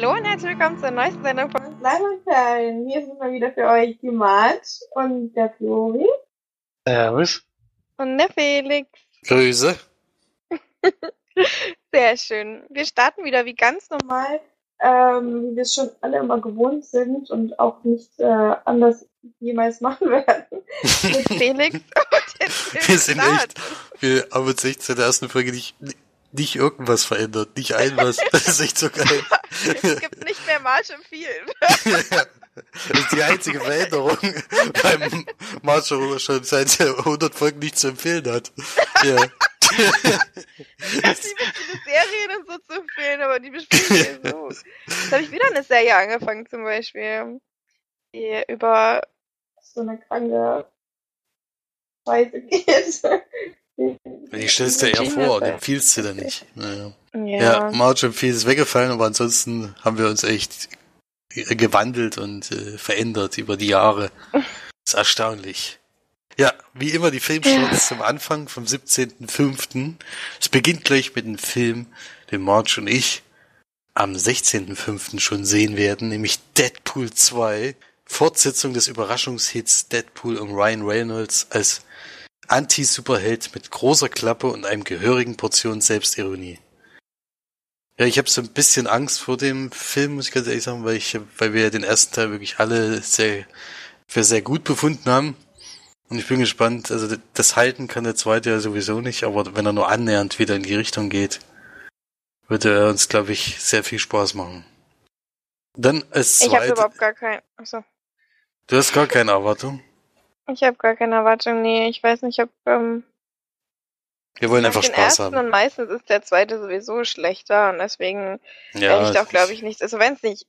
Hallo und herzlich willkommen zur neuesten Sendung von Nein und Perlen. Hier sind mal wieder für euch die Mart und der Flori. Servus. und der Felix. Grüße. Sehr schön. Wir starten wieder wie ganz normal. Ähm, wie wir es schon alle immer gewohnt sind und auch nicht äh, anders jemals machen werden. Mit Felix und den Wir sind Start. echt, wir haben uns echt seit der ersten Folge nicht, nicht irgendwas verändert. Nicht ein was. Das ist echt so geil. Es gibt nicht mehr Marsch im Field. Das ist die einzige Veränderung, beim Marshall schon seit 100 Folgen nicht zu empfehlen hat. Ja. Ich liebe viele Serien und so zu empfehlen, aber die besprechen wir so. Jetzt habe ich wieder eine Serie angefangen zum Beispiel. Die über so eine kranke Scheiße geht. Ich stell's dir eher Genius, vor, den empfiehlst du dann nicht. Naja. ja, Ja, March und viel ist weggefallen, aber ansonsten haben wir uns echt gewandelt und äh, verändert über die Jahre. Das ist erstaunlich. Ja, wie immer die Filmstarts zum Anfang vom 17.05. Es beginnt gleich mit einem Film, den March und ich am 16.05. schon sehen werden, nämlich Deadpool 2, Fortsetzung des Überraschungshits Deadpool um Ryan Reynolds als Anti-Superheld mit großer Klappe und einem gehörigen Portion Selbstironie. Ja, ich habe so ein bisschen Angst vor dem Film, muss ich ganz ehrlich sagen, weil ich, weil wir den ersten Teil wirklich alle sehr, für sehr gut befunden haben. Und ich bin gespannt, also das halten kann der zweite ja sowieso nicht, aber wenn er nur annähernd wieder in die Richtung geht, würde er uns, glaube ich, sehr viel Spaß machen. Dann als ich habe überhaupt gar kein. Achso. du hast gar keine Erwartung. Ich habe gar keine Erwartung. Nee, ich weiß nicht, ob. Ähm, Wir wollen einfach Spaß haben. und meistens ist der zweite sowieso schlechter und deswegen Ja, werde ich doch, glaube ich, nicht. Also wenn es nicht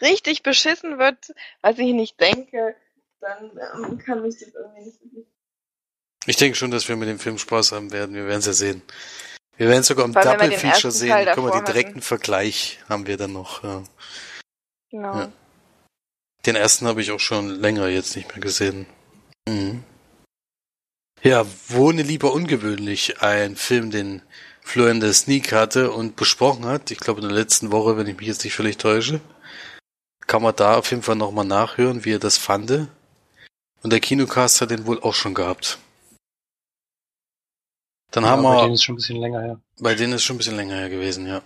richtig beschissen wird, was ich nicht denke, dann ähm, kann mich das irgendwie nicht. Ich denke schon, dass wir mit dem Film Spaß haben werden. Wir werden es ja sehen. Wir werden sogar im Double Feature sehen. Guck mal, den direkten Vergleich haben wir dann noch. Ja. Genau. Ja. Den ersten habe ich auch schon länger jetzt nicht mehr gesehen. Mhm. Ja, Wohne lieber ungewöhnlich. Ein Film, den Florian der Sneak hatte und besprochen hat. Ich glaube in der letzten Woche, wenn ich mich jetzt nicht völlig täusche. Kann man da auf jeden Fall nochmal nachhören, wie er das fand. Und der Kinocast hat den wohl auch schon gehabt. Dann haben ja, wir. bei denen ist schon ein bisschen länger her. Bei denen ist schon ein bisschen länger her gewesen, ja.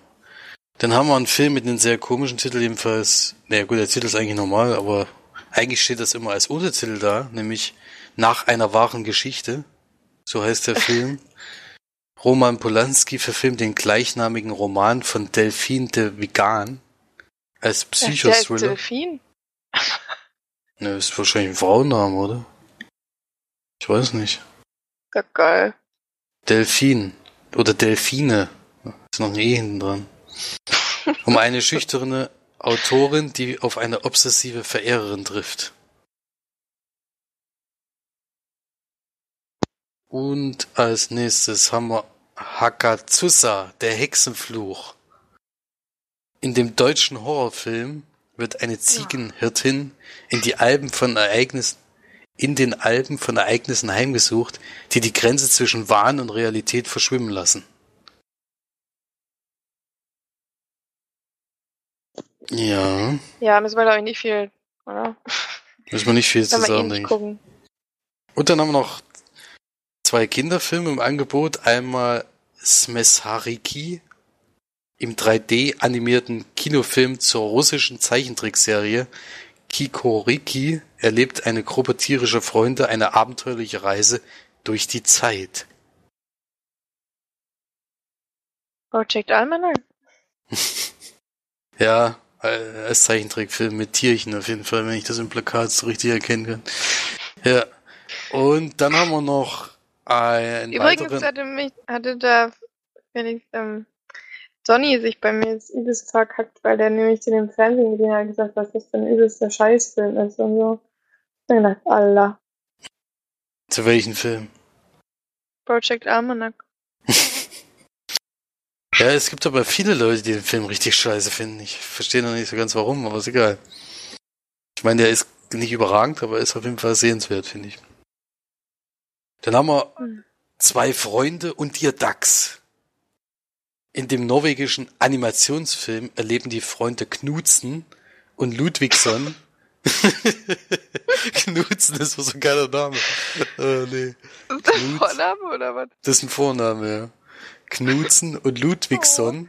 Dann haben wir einen Film mit einem sehr komischen Titel, jedenfalls. Naja, gut, der Titel ist eigentlich normal, aber eigentlich steht das immer als Untertitel da, nämlich Nach einer wahren Geschichte. So heißt der Film. Roman Polanski verfilmt den gleichnamigen Roman von Delphine de Vigan als Psychothriller. Delfin? Ne, ist wahrscheinlich ein Frauenname, oder? Ich weiß nicht. Ja, geil. Delphin oder Delfine. Ist noch ein E hinten dran. Um eine schüchterne Autorin, die auf eine obsessive Verehrerin trifft. Und als nächstes haben wir Hakazusa, der Hexenfluch. In dem deutschen Horrorfilm wird eine Ziegenhirtin in die Alpen von Ereignissen in den Alpen von Ereignissen heimgesucht, die die Grenze zwischen Wahn und Realität verschwimmen lassen. Ja, Ja, müssen wir, glaube ich, nicht viel, oder? müssen wir nicht viel zu Sollen wir eh sagen, nicht denke ich. gucken. Und dann haben wir noch zwei Kinderfilme im Angebot. Einmal Smeshariki im 3D animierten Kinofilm zur russischen Zeichentrickserie Kikoriki erlebt eine Gruppe tierischer Freunde eine abenteuerliche Reise durch die Zeit. Project Almanac? Ja, äh, als Zeichentrickfilm mit Tierchen auf jeden Fall, wenn ich das im Plakat so richtig erkennen kann. Ja. Und dann haben wir noch einen Übrigens weiteren. hatte mich, hatte da Felix, ähm, Sonny sich bei mir jetzt übelst verkackt, weil der nämlich zu dem Fernsehen gesehen hat gesagt, was das für ein übelster Scheißfilm ist und so. Ich hab gedacht, Allah. Zu welchem Film? Project Almanac. Ja, es gibt aber viele Leute, die den Film richtig scheiße finden. Ich verstehe noch nicht so ganz warum, aber ist egal. Ich meine, der ist nicht überragend, aber ist auf jeden Fall sehenswert, finde ich. Dann haben wir Hm. zwei Freunde und ihr Dachs. In dem norwegischen Animationsfilm erleben die Freunde Knudsen und Ludwigsson. Knudsen ist so ein geiler Name. Oh, nee. Ist das ein Vorname oder was? Das ist ein Vorname, ja. Knudsen und Ludwigsson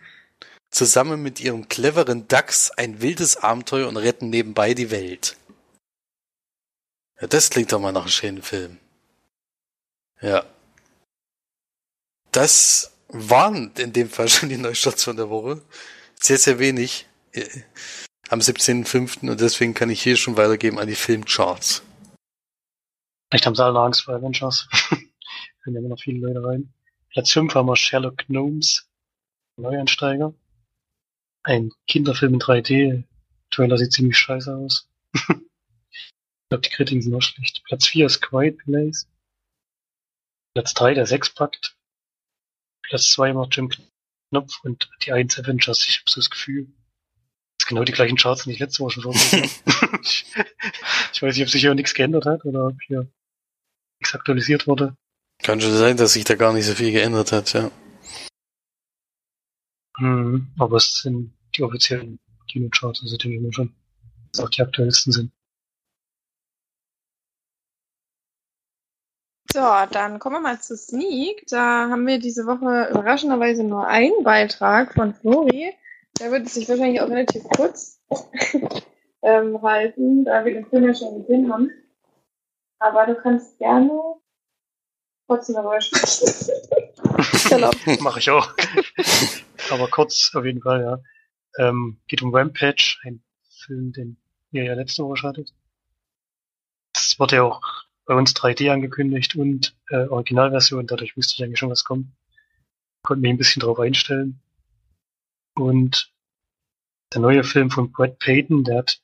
zusammen mit ihrem cleveren Dachs ein wildes Abenteuer und retten nebenbei die Welt. Ja, das klingt doch mal nach einem schönen Film. Ja. Das waren in dem Fall schon die Neustarts von der Woche. Sehr, sehr wenig. Äh, Am 17.05. und deswegen kann ich hier schon weitergeben an die Filmcharts. Vielleicht haben sie alle Angst vor Avengers. Können ja immer noch viele Leute rein. Platz 5 haben wir Sherlock Gnomes. Neueinsteiger. Ein Kinderfilm in 3D. Trailer sieht ziemlich scheiße aus. ich glaube, die Kritiken sind auch schlecht. Platz 4 ist Quiet Place. Platz 3 der Sechspakt. Platz 2 macht Jim Knopf und die 1 Avengers. Ich habe so das Gefühl, das sind genau die gleichen Charts, die ich letzte Woche schon vorgelesen habe. ich, ich weiß nicht, ob sich hier nichts geändert hat oder ob hier nichts aktualisiert wurde. Kann schon sein, dass sich da gar nicht so viel geändert hat, ja. Hm, aber es sind die offiziellen Kinocharts, also denke ich mir schon, dass auch die aktuellsten sind. So, dann kommen wir mal zu Sneak. Da haben wir diese Woche überraschenderweise nur einen Beitrag von Flori. Der wird sich wahrscheinlich auch relativ kurz ähm, halten, da wir den Film ja schon gesehen haben. Aber du kannst gerne trotzdem darüber sprechen. Erlaubt. Mache ich auch. Aber kurz auf jeden Fall, ja. Ähm, geht um Rampage, ein Film, den ihr ja letzte Woche hattet. Das wurde ja auch bei uns 3D angekündigt und äh, Originalversion, dadurch wusste ich eigentlich schon, was kommt. Konnte mich ein bisschen drauf einstellen. Und der neue Film von Brad Payton, der hat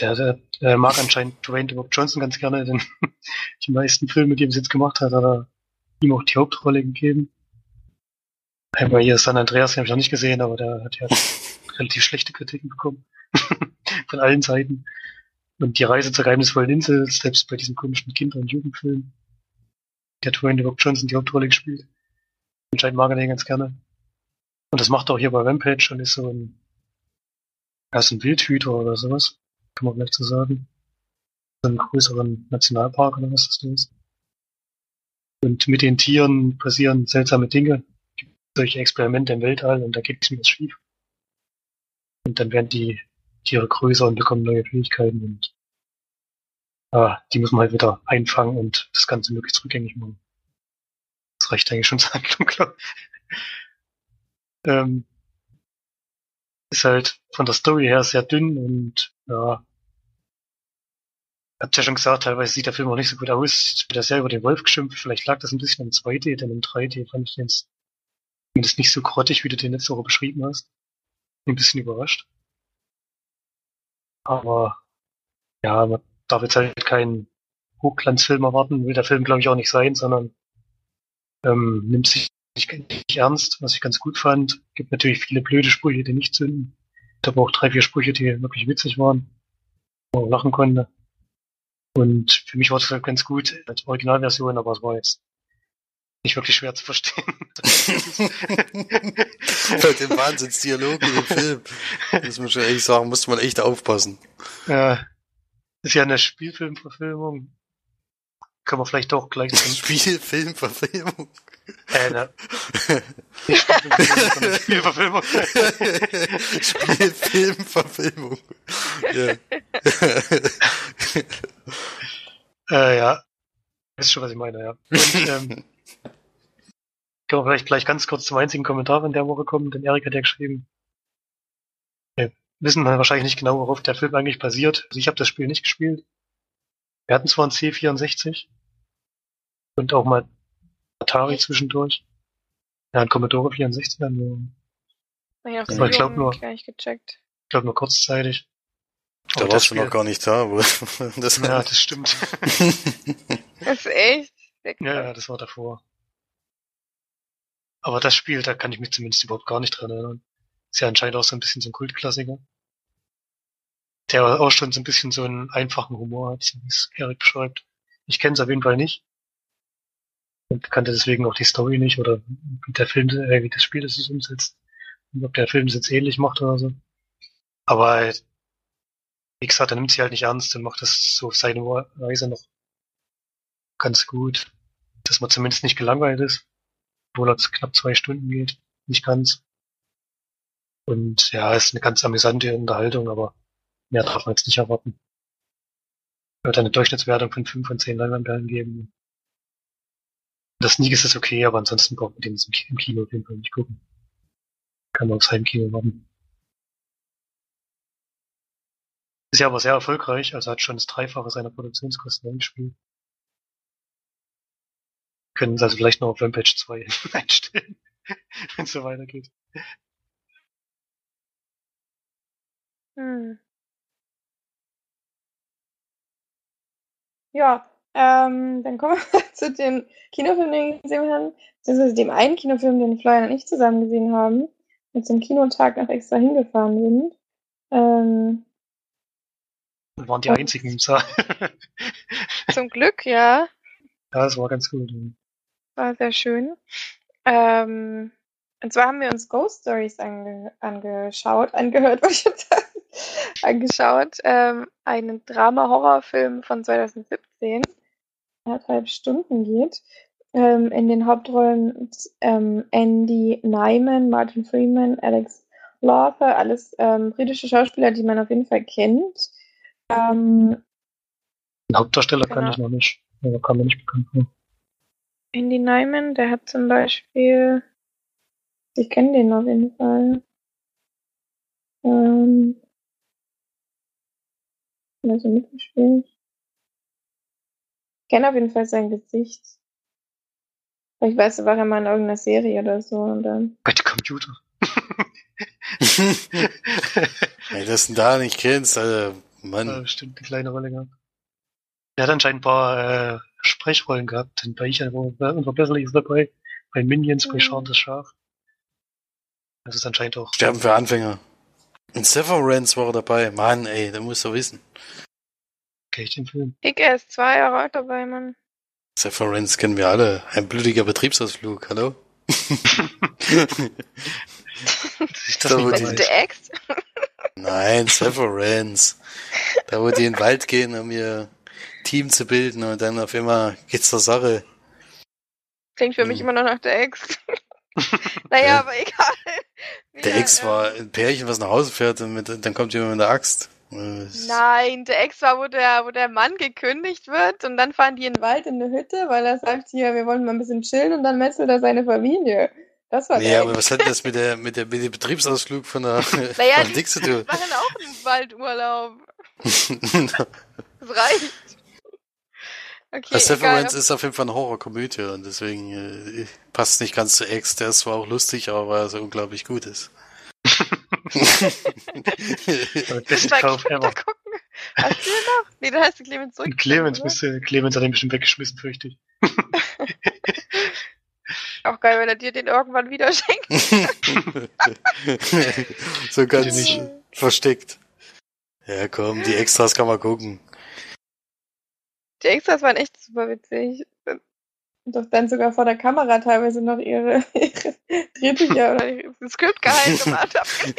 der, der, der mag anscheinend Dwayne The Rock Johnson ganz gerne, denn die meisten Filme, die er bis jetzt gemacht hat, hat er ihm auch die Hauptrolle gegeben. Einmal hier San Andreas, den habe ich noch nicht gesehen, aber der hat ja relativ schlechte Kritiken bekommen. Von allen Seiten. Und die Reise zur geheimnisvollen Insel, selbst bei diesem komischen Kinder- und Jugendfilm, der Dwayne The Rock Johnson die Hauptrolle gespielt. Anscheinend mag er den ganz gerne. Und das macht er auch hier bei Rampage und ist so ein, er ein Wildhüter oder sowas, kann man vielleicht so sagen. So einen größeren Nationalpark oder was das da ist. Und mit den Tieren passieren seltsame Dinge, gibt solche Experimente im Weltall und da geht es schief. Und dann werden die Tiere größer und bekommen neue Fähigkeiten und ah, die muss man halt wieder einfangen und das Ganze möglichst rückgängig machen. Das reicht eigentlich schon zur Handlung, glaube ähm, Ist halt von der Story her sehr dünn und ja, habt ja schon gesagt, teilweise sieht der Film auch nicht so gut aus. Ich bin da sehr über den Wolf geschimpft. Vielleicht lag das ein bisschen im 2D, denn im 3D fand ich den jetzt nicht so grottig, wie du den letzte Woche beschrieben hast. Bin ein bisschen überrascht. Aber ja, man darf jetzt halt keinen Hochglanzfilm erwarten, will der Film glaube ich auch nicht sein, sondern ähm, nimmt sich nicht, ernst, was ich ganz gut fand. Gibt natürlich viele blöde Sprüche, die nicht zünden. Gibt aber auch drei, vier Sprüche, die wirklich witzig waren, wo man lachen konnte. Und für mich war das halt ganz gut als Originalversion, aber es war jetzt nicht wirklich schwer zu verstehen. Bei dem Wahnsinnsdialog in dem Film. Das muss man echt sagen, musste man echt aufpassen. Ja, ist ja eine Spielfilmverfilmung. Kann man vielleicht auch gleich zum Spielfilmverfilmung. Äh, ne. Spielfilmverfilmung. Spielfilmverfilmung. Ja. Äh, ja. Wisst schon, was ich meine, ja. Und, ähm, können wir vielleicht gleich ganz kurz zum einzigen Kommentar von der Woche kommen, denn Erik hat ja geschrieben, wir wissen wir wahrscheinlich nicht genau, worauf der Film eigentlich basiert. Also ich habe das Spiel nicht gespielt. Wir hatten zwar ein C64 und auch mal Atari zwischendurch. Ja, ein Commodore 64 dann nur. Ich Aber ich glaub nur- gar nicht gecheckt. Ich glaube nur kurzzeitig. Da warst du noch gar nicht da. Wo, das Ja, das stimmt. Das ist echt? Sehr Ja, ja, das war davor. Aber das Spiel, da kann ich mich zumindest überhaupt gar nicht dran erinnern. Ist ja anscheinend auch so ein bisschen so ein Kultklassiker. Der auch schon so ein bisschen so einen einfachen Humor hat, so wie es Erik beschreibt. Ich kenne es auf jeden Fall nicht. und kannte deswegen auch die Story nicht oder wie der Film, äh, wie das Spiel das es umsetzt. Und ob der Film es jetzt ähnlich macht oder so. Aber wie gesagt, er nimmt sie halt nicht ernst und macht das so auf seine Weise noch ganz gut. Dass man zumindest nicht gelangweilt ist, obwohl er knapp zwei Stunden geht. Nicht ganz. Und ja, ist eine ganz amüsante Unterhaltung, aber mehr darf man jetzt nicht erwarten. Wird eine Durchschnittswertung von 5 von 10 Leinwandperlen geben. Das Sneak ist okay, aber ansonsten braucht man den im Kino auf jeden Fall nicht gucken. Kann man aufs Heimkino warten. Ist ja aber sehr erfolgreich, also hat schon das Dreifache seiner Produktionskosten eingespielt. Können Sie also vielleicht noch auf Rampage 2 einstellen, wenn es so weitergeht. Hm. Ja, ähm, dann kommen wir zu den Kinofilmen, den wir gesehen haben, beziehungsweise dem einen Kinofilm, den Florian und ich zusammen gesehen haben und zum Kinotag noch extra hingefahren sind. Ähm, Wir waren die einzigen im Saal. zum Glück, ja. ja, das war ganz gut. War sehr schön. Ähm, und zwar haben wir uns Ghost Stories ange angeschaut, angehört, wollte ich jetzt sagen, angeschaut. Ähm, einen Drama-Horrorfilm von 2017, anderthalb Stunden geht. Ähm, in den Hauptrollen ähm, Andy Nyman, Martin Freeman, Alex Lawther, alles ähm, britische Schauspieler, die man auf jeden Fall kennt. Ähm, Den Hauptdarsteller kann Genau. ich noch nicht. Kam mir nicht bekannt vor. Andy Nyman, der hat zum Beispiel, ich kenne den auf jeden Fall. Ähm, also mitgespielt. Ich kenne auf jeden Fall sein Gesicht. Ich weiß, war er mal in irgendeiner Serie oder so und dann. Bei der Computer. Wenn du das denn da nicht kennst, Alter, Mann. Ja, bestimmt eine kleine Rolle gehabt. Er hat anscheinend ein paar äh, Sprechrollen gehabt. Denn bei ich unverbesserlich ist dabei. Bei Minions, bei Mhm. Sean das Schaf. Das ist anscheinend auch. Sterben für Anfänger. In Severance war er dabei. Mann, ey, da musst du wissen. Okay, ich den Film. Ich er ist zwei Jahre alt dabei, Mann. Severance kennen wir alle. Ein blutiger Betriebsausflug, hallo? Ich das Da nicht die- Ex? Nein, Severance. Da wo die in den Wald gehen, um ihr Team zu bilden und dann auf einmal geht's zur Sache. Klingt für mich Hm. immer noch nach der Ex. naja, Ja. aber egal. Der Wir, Ex ähm, war ein Pärchen, was nach Hause fährt und mit, dann kommt jemand mit der Axt. Äh, Nein, der Ex war, wo der, wo der Mann gekündigt wird und dann fahren die in den Wald in eine Hütte, weil er sagt hier, wir wollen mal ein bisschen chillen und dann metzelt er seine Familie. Das war Nee, der aber was hat das mit der, mit der, mit dem Betriebsausflug von der, Naja, von Dix zu die tun? machen auch einen Waldurlaub. Das reicht. Okay, Das egal. Severance ist auf jeden Fall eine Horrorkomödie und deswegen äh, passt nicht ganz zu Ex. Der ist zwar auch lustig, aber weil er so unglaublich gut ist. Der beste Zwei Kauf ever. gucken. Hast du den noch? Nee, da hast du Clemens zurück. Clemens müsste, Clemens hat den bestimmt weggeschmissen, fürchte ich. Auch geil, wenn er dir den irgendwann wieder schenkt. so ganz nicht. versteckt. Ja, komm, die Extras kann man gucken. Die Extras waren echt super witzig. Und doch dann sogar vor der Kamera teilweise noch ihre, ihre Drehbücher oder ihr Skript geheim gemacht haben.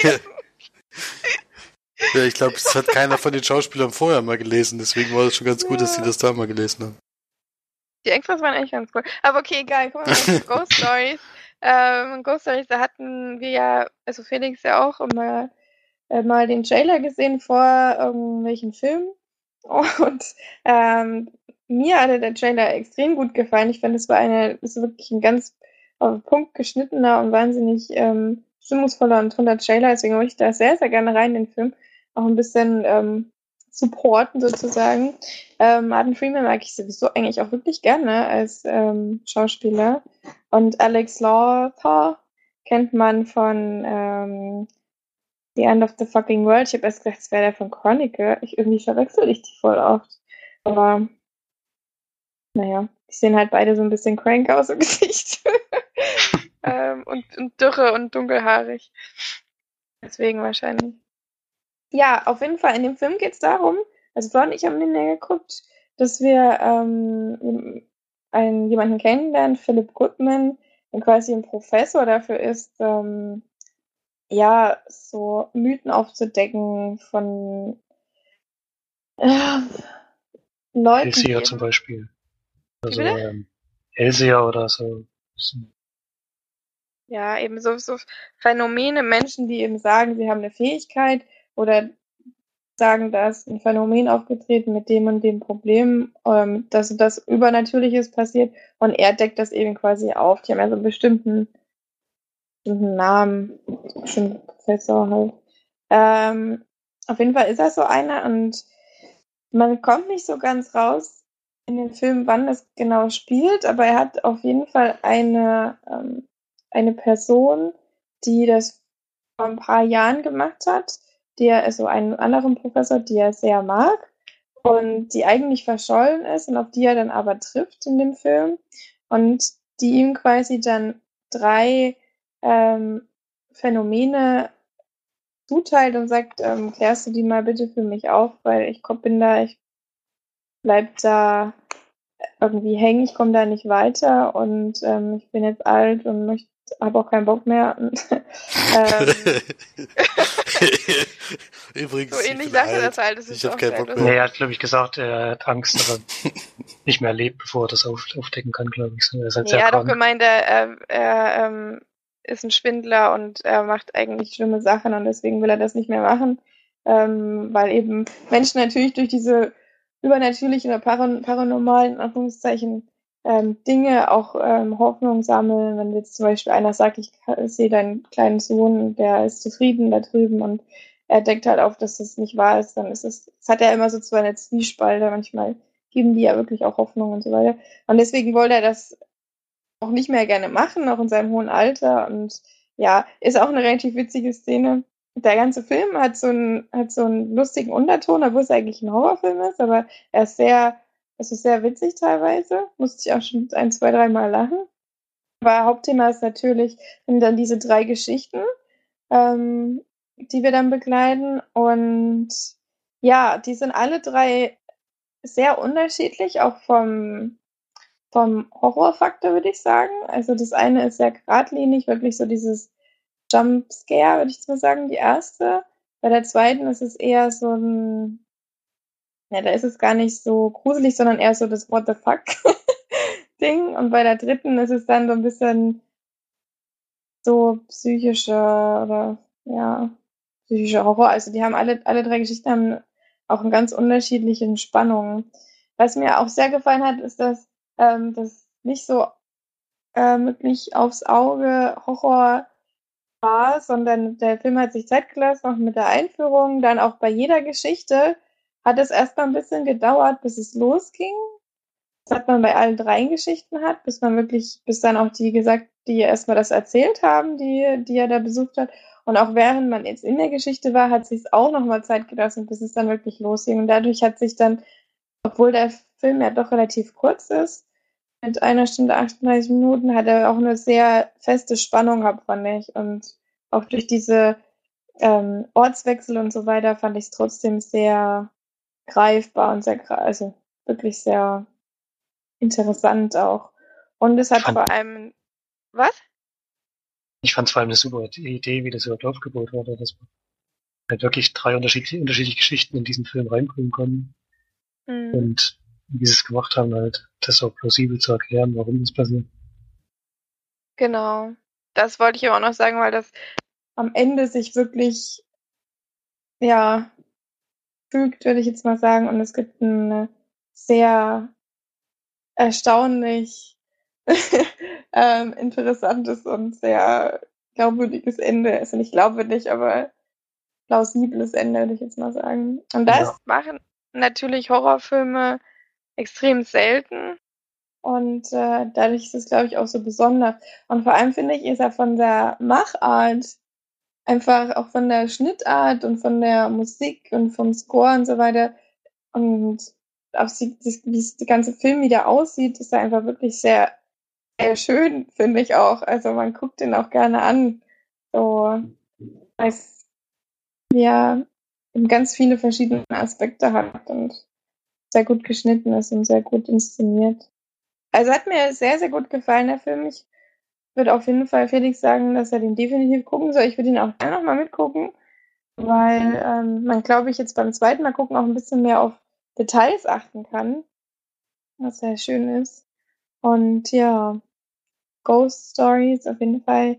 Ja, ich glaube, das hat keiner von den Schauspielern vorher mal gelesen, deswegen war es schon ganz gut, dass sie das da mal gelesen haben. Die Extras waren echt ganz cool. Aber okay, egal. Guck mal, Ghost Stories. Ähm, Ghost Stories, da hatten wir ja, also Felix ja auch immer äh, mal den Trailer gesehen vor irgendwelchen Filmen. Und ähm, mir hatte der Trailer extrem gut gefallen. Ich fand, es war eine, es wirklich ein ganz auf den Punkt geschnittener und wahnsinnig ähm, stimmungsvoller und toller Trailer. Deswegen wollte ich da sehr, sehr gerne rein in den Film. Auch ein bisschen ähm, supporten sozusagen. Ähm, Martin Freeman mag ich sowieso eigentlich auch wirklich gerne als ähm, Schauspieler. Und Alex Lawther kennt man von ähm, The End of the Fucking World. Ich habe erst gedacht, es wäre der von Chronicle. Ich irgendwie verwechsel ich die voll oft. Aber naja, die sehen halt beide so ein bisschen crank aus im Gesicht. ähm, und, und dürre und dunkelhaarig. Deswegen wahrscheinlich. Ja, auf jeden Fall, in dem Film geht es darum, also Flor und ich haben den ja geguckt, dass wir ähm, einen jemanden kennenlernt, Philip Goodman, der quasi ein Professor dafür ist, ähm, ja, so Mythen aufzudecken von äh, Leuten. Elsia zum Beispiel. Also ähm, Elsia oder so. Ja, eben so, so Phänomene, Menschen, die eben sagen, sie haben eine Fähigkeit oder sagen, da ist ein Phänomen aufgetreten mit dem und dem Problem, ähm, dass das Übernatürliches passiert und er deckt das eben quasi auf. Die haben ja so einen bestimmten, bestimmten Namen, bestimmten Professor halt. Ähm, auf jeden Fall ist er so einer und man kommt nicht so ganz raus in den Film, wann das genau spielt, aber er hat auf jeden Fall eine, ähm, eine Person, die das vor ein paar Jahren gemacht hat, die also einen anderen Professor, die er sehr mag und die eigentlich verschollen ist und auf die er dann aber trifft in dem Film und die ihm quasi dann drei ähm, Phänomene zuteilt und sagt, ähm, klärst du die mal bitte für mich auf, weil ich komm- bin da, ich bleib da irgendwie hängen, ich komme da nicht weiter und ähm, ich bin jetzt alt und möchte, habe auch keinen Bock mehr. Und, ähm, Übrigens, so ich ähnlich er alt. das halt. Das ist Ich hab auch keinen Bock mehr. Nee, er hat, glaube ich, gesagt, er hat Angst, dass er nicht mehr lebt, bevor er das auf, aufdecken kann, glaube ich. Er ist halt Nee, sehr er hat auch gemeint, er, er, er ähm, ist ein Schwindler und er macht eigentlich schlimme Sachen und deswegen will er das nicht mehr machen, ähm, weil eben Menschen natürlich durch diese übernatürlichen oder paran paranormalen Anführungszeichen ähm, Dinge auch ähm, Hoffnung sammeln. Wenn jetzt zum Beispiel einer sagt, ich sehe deinen kleinen Sohn, der ist zufrieden da drüben und er deckt halt auf, dass das nicht wahr ist, dann ist es, das hat er immer so zwei eine Zwiespalte, manchmal geben die ja wirklich auch Hoffnung und so weiter. Und deswegen wollte er das auch nicht mehr gerne machen, auch in seinem hohen Alter. Und ja, ist auch eine relativ witzige Szene. Der ganze Film hat so einen, hat so einen lustigen Unterton, obwohl es eigentlich ein Horrorfilm ist, aber er ist sehr, es ist sehr witzig teilweise. Musste ich auch schon ein, zwei, dreimal lachen. Aber Hauptthema ist natürlich, dann diese drei Geschichten, ähm, die wir dann begleiten. Und ja, die sind alle drei sehr unterschiedlich, auch vom, vom Horrorfaktor, würde ich sagen. Also das eine ist sehr geradlinig, wirklich so dieses Jumpscare, würde ich jetzt mal sagen, die erste. Bei der zweiten ist es eher so ein, ja, da ist es gar nicht so gruselig, sondern eher so das What the fuck Ding. Und bei der dritten ist es dann so ein bisschen so psychischer oder ja, psychischer Horror. Also die haben alle, alle drei Geschichten haben auch einen ganz unterschiedlichen Spannungen. Was mir auch sehr gefallen hat, ist, dass ähm, das nicht so ähm, wirklich aufs Auge Horror war, sondern der Film hat sich Zeit gelassen, auch mit der Einführung. Dann auch bei jeder Geschichte hat es erstmal ein bisschen gedauert, bis es losging. Das hat man bei allen drei Geschichten hat, bis man wirklich, bis dann auch die gesagt, die erstmal das erzählt haben, die, die er da besucht hat. Und auch während man jetzt in der Geschichte war, hat sich auch nochmal Zeit gelassen, bis es dann wirklich losging. Und dadurch hat sich dann, obwohl der Film ja doch relativ kurz ist, mit einer Stunde 38 Minuten, hat er auch eine sehr feste Spannung gehabt, fand ich. Und auch durch diese ähm, Ortswechsel und so weiter fand ich es trotzdem sehr greifbar und sehr, also wirklich sehr interessant auch. Und es hat Fand- vor allem, was? Ich fand es vor allem eine super Idee, wie das überhaupt aufgebaut wurde, dass man halt wirklich drei unterschiedliche, unterschiedliche Geschichten in diesen Film reinbringen konnten Mhm. und wie sie es gemacht haben, halt das auch plausibel zu erklären, warum das passiert. Genau. Das wollte ich aber auch noch sagen, weil das am Ende sich wirklich, ja, fügt, würde ich jetzt mal sagen. Und es gibt ein sehr erstaunlich ähm, interessantes und sehr glaubwürdiges Ende. Also nicht glaubwürdig, aber plausibles Ende, würde ich jetzt mal sagen. Und das Ja. machen natürlich Horrorfilme extrem selten. Und äh, dadurch ist es, glaube ich, auch so besonders. Und vor allem finde ich, ist er von der Machart, einfach auch von der Schnittart und von der Musik und vom Score und so weiter und auch wie der ganze Film wieder aussieht, ist er einfach wirklich sehr, sehr schön, finde ich auch. Also man guckt den auch gerne an. So, weil es ja ganz viele verschiedene Aspekte hat und sehr gut geschnitten ist und sehr gut inszeniert. Also hat mir sehr, sehr gut gefallen, der Film. Ich würde auf jeden Fall Felix sagen, dass er den definitiv gucken soll. Ich würde ihn auch gerne nochmal mitgucken, weil ähm, man, glaube ich, jetzt beim zweiten Mal gucken auch ein bisschen mehr auf Details achten kann, was sehr schön ist. Und ja, Ghost Stories auf jeden Fall.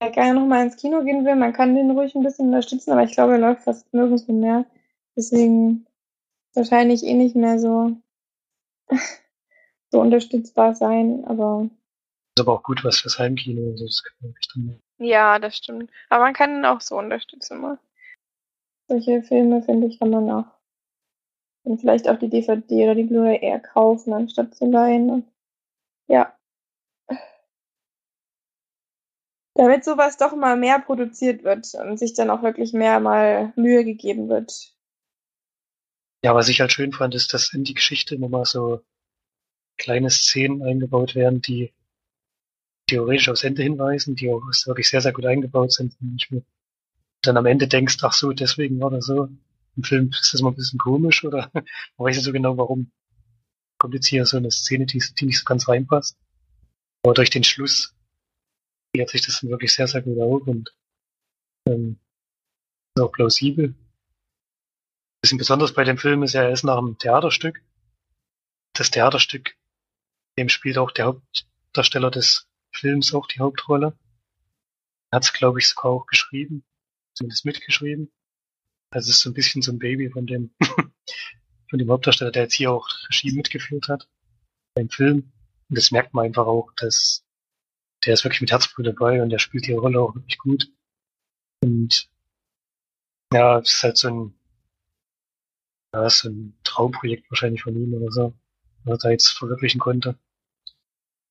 Wer gerne nochmal ins Kino gehen will, man kann den ruhig ein bisschen unterstützen, aber ich glaube, er läuft fast nirgendwo mehr. Deswegen wahrscheinlich eh nicht mehr so, so unterstützbar sein, aber. Ist aber auch gut was fürs Heimkino. Also das kann man dann ja, das stimmt. Aber man kann ihn auch so unterstützen mal. Solche Filme, finde ich, kann man auch. Und vielleicht auch die DVD oder die Blu-ray eher kaufen, anstatt zu leihen. Und ja. Damit sowas doch mal mehr produziert wird und sich dann auch wirklich mehr mal Mühe gegeben wird. Ja, was ich halt schön fand, ist, dass in die Geschichte immer mal so kleine Szenen eingebaut werden, die theoretisch aufs Ende hinweisen, die auch wirklich sehr, sehr gut eingebaut sind. Und ich mir dann am Ende denkst, ach so, deswegen war das so. Im Film ist das mal ein bisschen komisch oder man weiß nicht so genau, warum kommt jetzt hier so eine Szene, die, die nicht so ganz reinpasst. Aber durch den Schluss geht sich das dann wirklich sehr, sehr gut auf und ähm, ist auch plausibel bisschen besonders bei dem Film ist ja, er ist nach einem Theaterstück. Das Theaterstück, dem spielt auch der Hauptdarsteller des Films auch die Hauptrolle. Er hat es, glaube ich, sogar auch geschrieben, zumindest mitgeschrieben. Also es ist so ein bisschen so ein Baby von dem, von dem Hauptdarsteller, der jetzt hier auch Regie mitgeführt hat beim Film. Und das merkt man einfach auch, dass der ist wirklich mit Herzblut dabei und der spielt die Rolle auch wirklich gut. Und ja, es ist halt so ein ja, ist ein Traumprojekt wahrscheinlich von ihm oder so, was er jetzt verwirklichen konnte.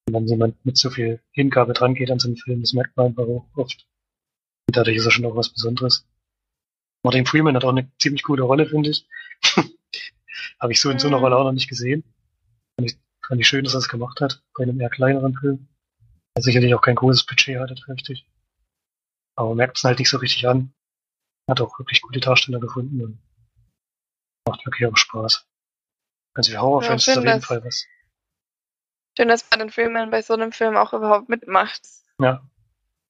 Und wenn jemand mit so viel Hingabe dran geht an so einen Film, das merkt man einfach auch oft. Und dadurch ist er schon auch was Besonderes. Martin Freeman hat auch eine ziemlich gute Rolle, finde ich. Habe ich so in so einer. Rolle auch noch nicht gesehen. Fand ich, fand ich schön, dass er es gemacht hat, bei einem eher kleineren Film. Der sicherlich auch kein großes Budget hatte, ich. Aber merkt es halt nicht so richtig an. Hat auch wirklich gute Darsteller gefunden und Macht wirklich auch Spaß. Also für Horrorfans ja, ist auf jeden Fall was. Schön, dass Martin Freeman bei so einem Film auch überhaupt mitmacht. Ja.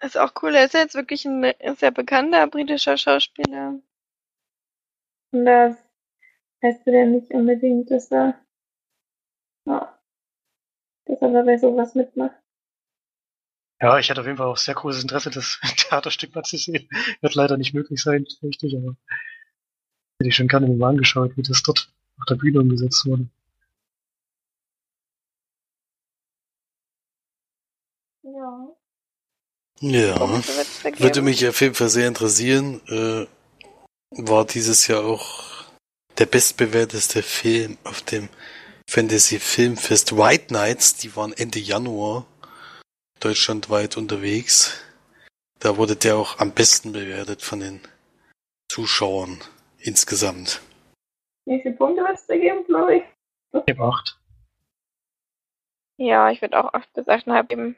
ist auch cool. Er ist ja jetzt wirklich ein sehr bekannter britischer Schauspieler. Und das heißt ja nicht unbedingt, dass er, ja, dass er bei sowas mitmacht. Ja, ich hatte auf jeden Fall auch sehr großes Interesse, das Theaterstück mal zu sehen. Wird leider nicht möglich sein, richtig, aber Hätte ich schon gerne mal angeschaut, wie das dort auf der Bühne umgesetzt wurde. Ja. Ja, würde mich auf jeden Fall sehr interessieren. Äh, war dieses Jahr auch der bestbewerteste Film auf dem Fantasy Filmfest White Nights. Die waren Ende Januar deutschlandweit unterwegs. Da wurde der auch am besten bewertet von den Zuschauern insgesamt. Wie viele Punkte wird es da geben, glaube ich? Ich gebe 8. Ja, ich würde auch 8 bis 8,5 geben.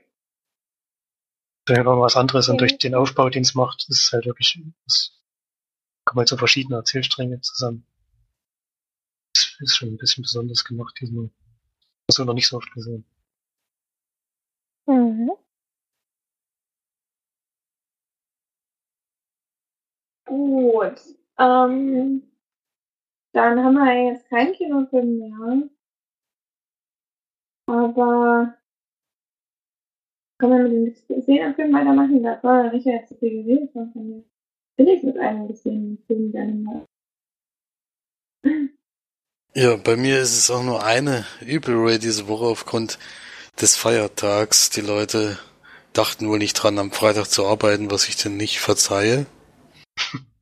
Das ist einfach was anderes und durch den Aufbau, den es macht, ist es halt wirklich, es kommen halt so verschiedene Erzählstränge zusammen. Das ist schon ein bisschen besonders gemacht, diesmal. Hast du noch nicht so oft gesehen. Mhm. Gut. Ähm, dann haben wir jetzt keinen Kinofilm mehr. Aber können wir mit dem Szenenfilm weitermachen? Da war Richard jetzt zu viel gesehen von mir. Will ich mit einem gesehenen Film gerne mal. Ja, bei mir ist es auch nur eine Übelray diese Woche aufgrund des Feiertags. Die Leute dachten wohl nicht dran, am Freitag zu arbeiten, was ich denn nicht verzeihe.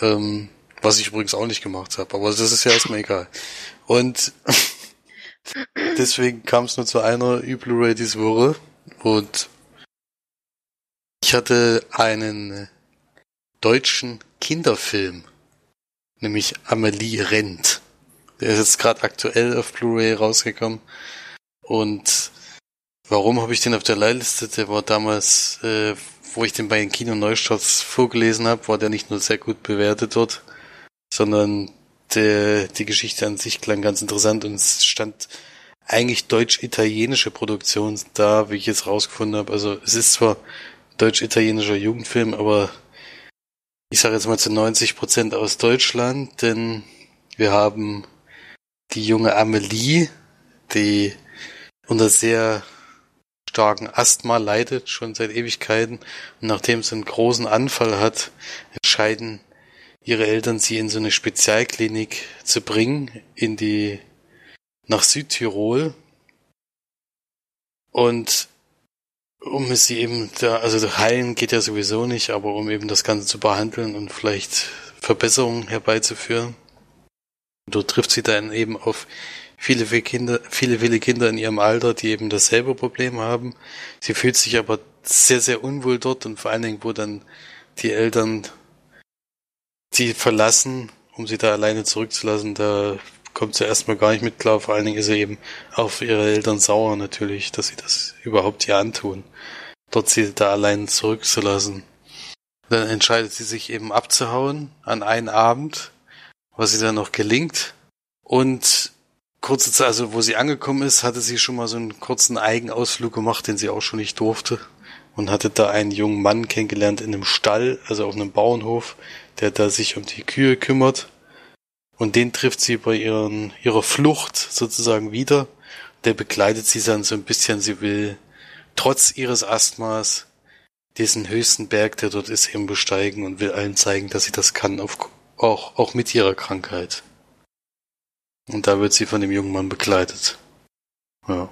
Ähm, was ich übrigens auch nicht gemacht habe, aber das ist ja erstmal egal. Und deswegen kam es nur zu einer Blu-ray diese Woche und ich hatte einen deutschen Kinderfilm, nämlich Amelie rennt. Der ist jetzt gerade aktuell auf Blu-ray rausgekommen und warum habe ich den auf der Leihliste? Der war damals äh, wo ich den bei den Kino Neustarts vorgelesen habe, war der nicht nur sehr gut bewertet dort, sondern der, die Geschichte an sich klang ganz interessant und es stand eigentlich deutsch-italienische Produktion da, wie ich jetzt rausgefunden habe. Also es ist zwar deutsch-italienischer Jugendfilm, aber ich sage jetzt mal zu 90 Prozent aus Deutschland, denn wir haben die junge Amelie, die unter sehr starken Asthma leidet, schon seit Ewigkeiten. Und nachdem sie einen großen Anfall hat, entscheiden ihre Eltern, sie in so eine Spezialklinik zu bringen, in die, nach Südtirol. Und um es sie eben da, also heilen geht ja sowieso nicht, aber um eben das Ganze zu behandeln und vielleicht Verbesserungen herbeizuführen. Und dort trifft sie dann eben auf viele, viele Kinder, viele, viele Kinder in ihrem Alter, die eben dasselbe Problem haben. Sie fühlt sich aber sehr, sehr unwohl dort und vor allen Dingen, wo dann die Eltern sie verlassen, um sie da alleine zurückzulassen, da kommt sie erstmal gar nicht mit klar. Vor allen Dingen ist sie eben auf ihre Eltern sauer natürlich, dass sie das überhaupt hier antun, dort sie da allein zurückzulassen. Dann entscheidet sie sich eben abzuhauen an einen Abend, was ihr dann noch gelingt. Und kurze Zeit, also wo sie angekommen ist, hatte sie schon mal so einen kurzen Eigenausflug gemacht, den sie auch schon nicht durfte. Und hatte da einen jungen Mann kennengelernt in einem Stall, also auf einem Bauernhof, der da sich um die Kühe kümmert. Und den trifft sie bei ihren, ihrer Flucht sozusagen wieder. Der begleitet sie dann so ein bisschen, sie will trotz ihres Asthmas diesen höchsten Berg, der dort ist, eben besteigen und will allen zeigen, dass sie das kann, auf, auch, auch mit ihrer Krankheit. Und da wird sie von dem jungen Mann begleitet. Ja.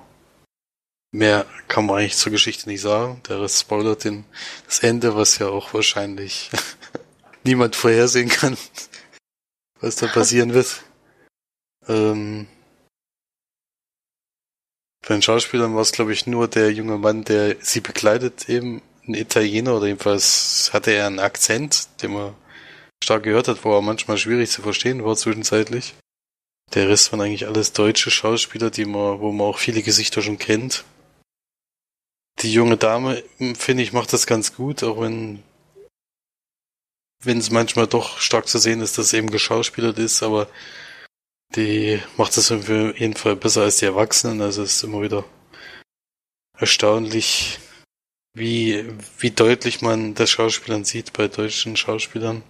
Mehr kann man eigentlich zur Geschichte nicht sagen. Der Rest spoilert den, das Ende, was ja auch wahrscheinlich niemand vorhersehen kann, was da passieren wird. Ähm, bei den Schauspielern war es, glaube ich, nur der junge Mann, der sie begleitet, eben ein Italiener oder jedenfalls hatte er einen Akzent, den man stark gehört hat, wo er manchmal schwierig zu verstehen war zwischenzeitlich. Der Rest waren eigentlich alles deutsche Schauspieler, die man, wo man auch viele Gesichter schon kennt. Die junge Dame, hm, finde ich, macht das ganz gut, auch wenn wenn es manchmal doch stark zu sehen ist, dass es eben geschauspielert ist, aber die macht das auf jeden Fall besser als die Erwachsenen. Also es ist immer wieder erstaunlich, wie, wie deutlich man das Schauspielern sieht bei deutschen Schauspielern.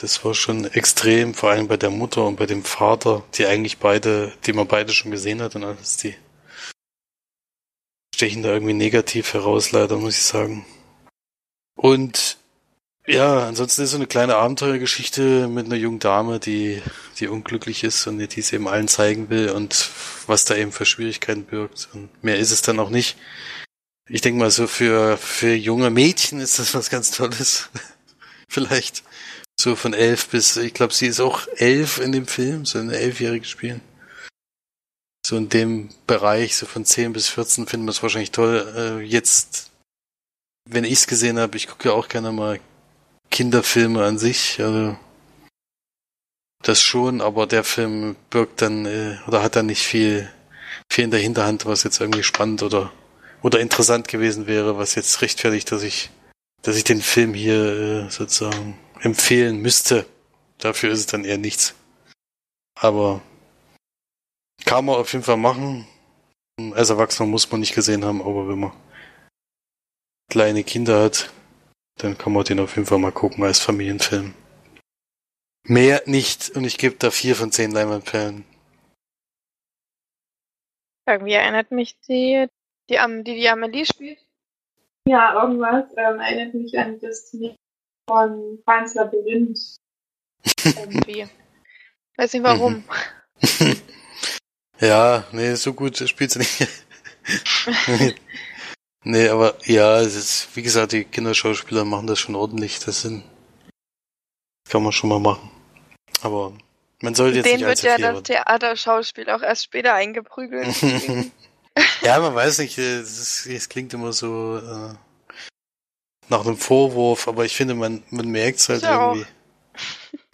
Das war schon extrem, vor allem bei der Mutter und bei dem Vater, die eigentlich beide, die man beide schon gesehen hat und alles, die stechen da irgendwie negativ heraus, leider, muss ich sagen. Und ja, ansonsten ist so eine kleine Abenteuergeschichte mit einer jungen Dame, die, die unglücklich ist und die es eben allen zeigen will und was da eben für Schwierigkeiten birgt. Und mehr ist es dann auch nicht. Ich denke mal so für, für junge Mädchen ist das was ganz Tolles. Vielleicht. So von elf bis, ich glaube, sie ist auch elf in dem Film, so eine elfjährige spielen. So in dem Bereich, so von zehn bis vierzehn finden wir es wahrscheinlich toll. Äh, jetzt, wenn ich es gesehen habe, ich gucke ja auch gerne mal Kinderfilme an sich, also das schon, aber der Film birgt dann äh, oder hat dann nicht viel, viel in der Hinterhand, was jetzt irgendwie spannend oder oder interessant gewesen wäre, was jetzt rechtfertigt, dass ich, dass ich den Film hier äh, sozusagen empfehlen müsste. Dafür ist es dann eher nichts. Aber kann man auf jeden Fall machen. Als Erwachsener muss man nicht gesehen haben, aber wenn man kleine Kinder hat, dann kann man den auf jeden Fall mal gucken als Familienfilm. Mehr nicht und ich gebe da vier von zehn Leinwandperlen. Irgendwie erinnert mich die, die, die, die Amelie spielt. Ja, irgendwas ähm, erinnert mich an das Lied von Feins Labyrinth. Irgendwie. Weiß nicht warum. ja, nee, so gut spielt sie nicht. nee, aber ja, es ist, wie gesagt, die Kinderschauspieler machen das schon ordentlich. Das sind, kann man schon mal machen. Aber man sollte jetzt Den nicht wird ja das Theaterschauspiel auch erst später eingeprügelt. ja, man weiß nicht, es, es klingt immer so äh, nach einem Vorwurf, aber ich finde, man, man merkt es halt Ja. irgendwie.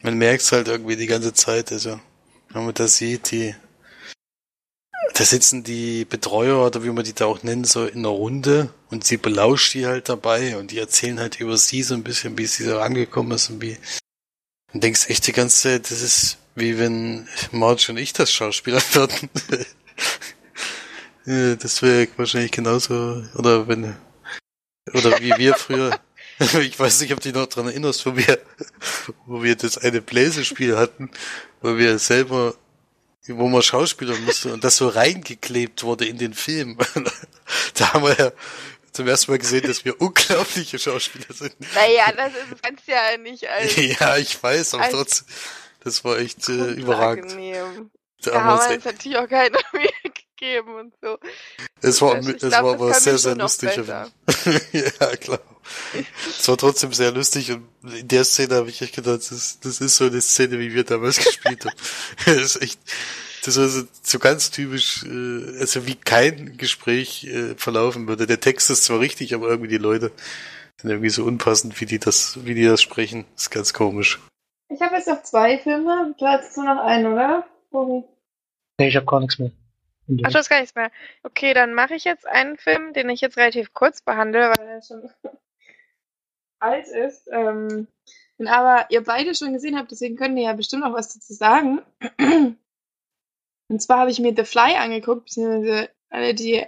Man merkt es halt irgendwie die ganze Zeit, also wenn man das sieht, die da sitzen die Betreuer oder wie man die da auch nennen soll, in einer Runde und sie belauscht die halt dabei und die erzählen halt über sie so ein bisschen, wie sie so angekommen ist und wie. Und denkst echt die ganze Zeit, das ist wie wenn Marge und ich das Schauspieler würden. Das wäre wahrscheinlich genauso, oder wenn, oder wie wir früher. ich weiß nicht, ob du dich noch dran erinnerst, wo wir, wo wir das eine Bläsespiel hatten, wo wir selber, wo man Schauspieler musste und das so reingeklebt wurde in den Film. da haben wir ja zum ersten Mal gesehen, dass wir unglaubliche Schauspieler sind. Naja, das ist ganz ja nicht als. ja, ich weiß, aber trotzdem, das war echt äh, überragend. Da, da haben wir uns natürlich auch keine Mühe gegeben und so. Es war, es glaub, war aber sehr, sehr lustig. ja, klar. es war trotzdem sehr lustig und in der Szene habe ich echt gedacht, das, das ist so eine Szene, wie wir damals gespielt haben. das ist echt, das war so, so ganz typisch, äh, also wie kein Gespräch äh, verlaufen würde. Der Text ist zwar richtig, aber irgendwie die Leute sind irgendwie so unpassend, wie die das, wie die das sprechen. Das ist ganz komisch. Ich habe jetzt noch zwei Filme, du hast nur noch einen, oder? Nee, ich habe gar nichts mehr. Ach, du hast gar nichts mehr. Okay, dann mache ich jetzt einen Film, den ich jetzt relativ kurz behandle, weil er schon alt ist. Ähm, aber ihr beide schon gesehen habt, deswegen könnt ihr ja bestimmt auch was dazu sagen. Und zwar habe ich mir The Fly angeguckt, beziehungsweise alle, die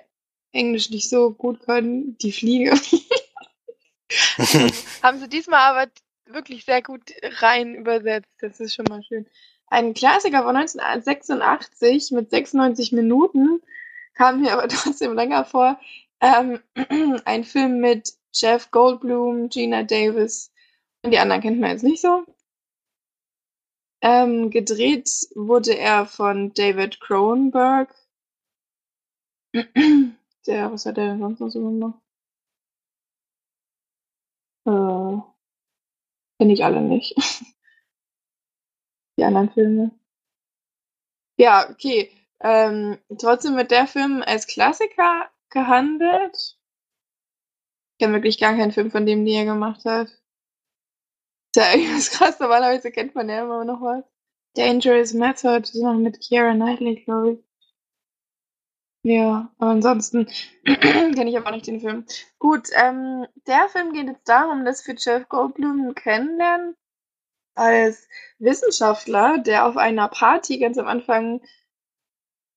Englisch nicht so gut können, die Fliege. haben sie diesmal aber wirklich sehr gut rein übersetzt. Das ist schon mal schön. Ein Klassiker von 1986 mit 96 Minuten kam mir aber trotzdem länger vor. Ähm, ein Film mit Jeff Goldblum, Gina Davis und die anderen kennt man jetzt nicht so. Ähm, gedreht wurde er von David Cronenberg. Der, was hat der denn sonst noch so gemacht? Äh, Kenne ich alle nicht. die anderen Filme. Ja, okay. Ähm, trotzdem wird der Film als Klassiker gehandelt. Ich kenne wirklich gar keinen Film von dem, die er gemacht hat. Ist ja eigentlich krass, normalerweise kennt man ja immer noch was. Dangerous Method ist noch mit Keira Knightley, glaube ich. Ja, aber ansonsten kenne ich aber nicht den Film. Gut, ähm, der Film geht jetzt darum, dass wir Jeff Goldblum kennenlernen als Wissenschaftler, der auf einer Party ganz am Anfang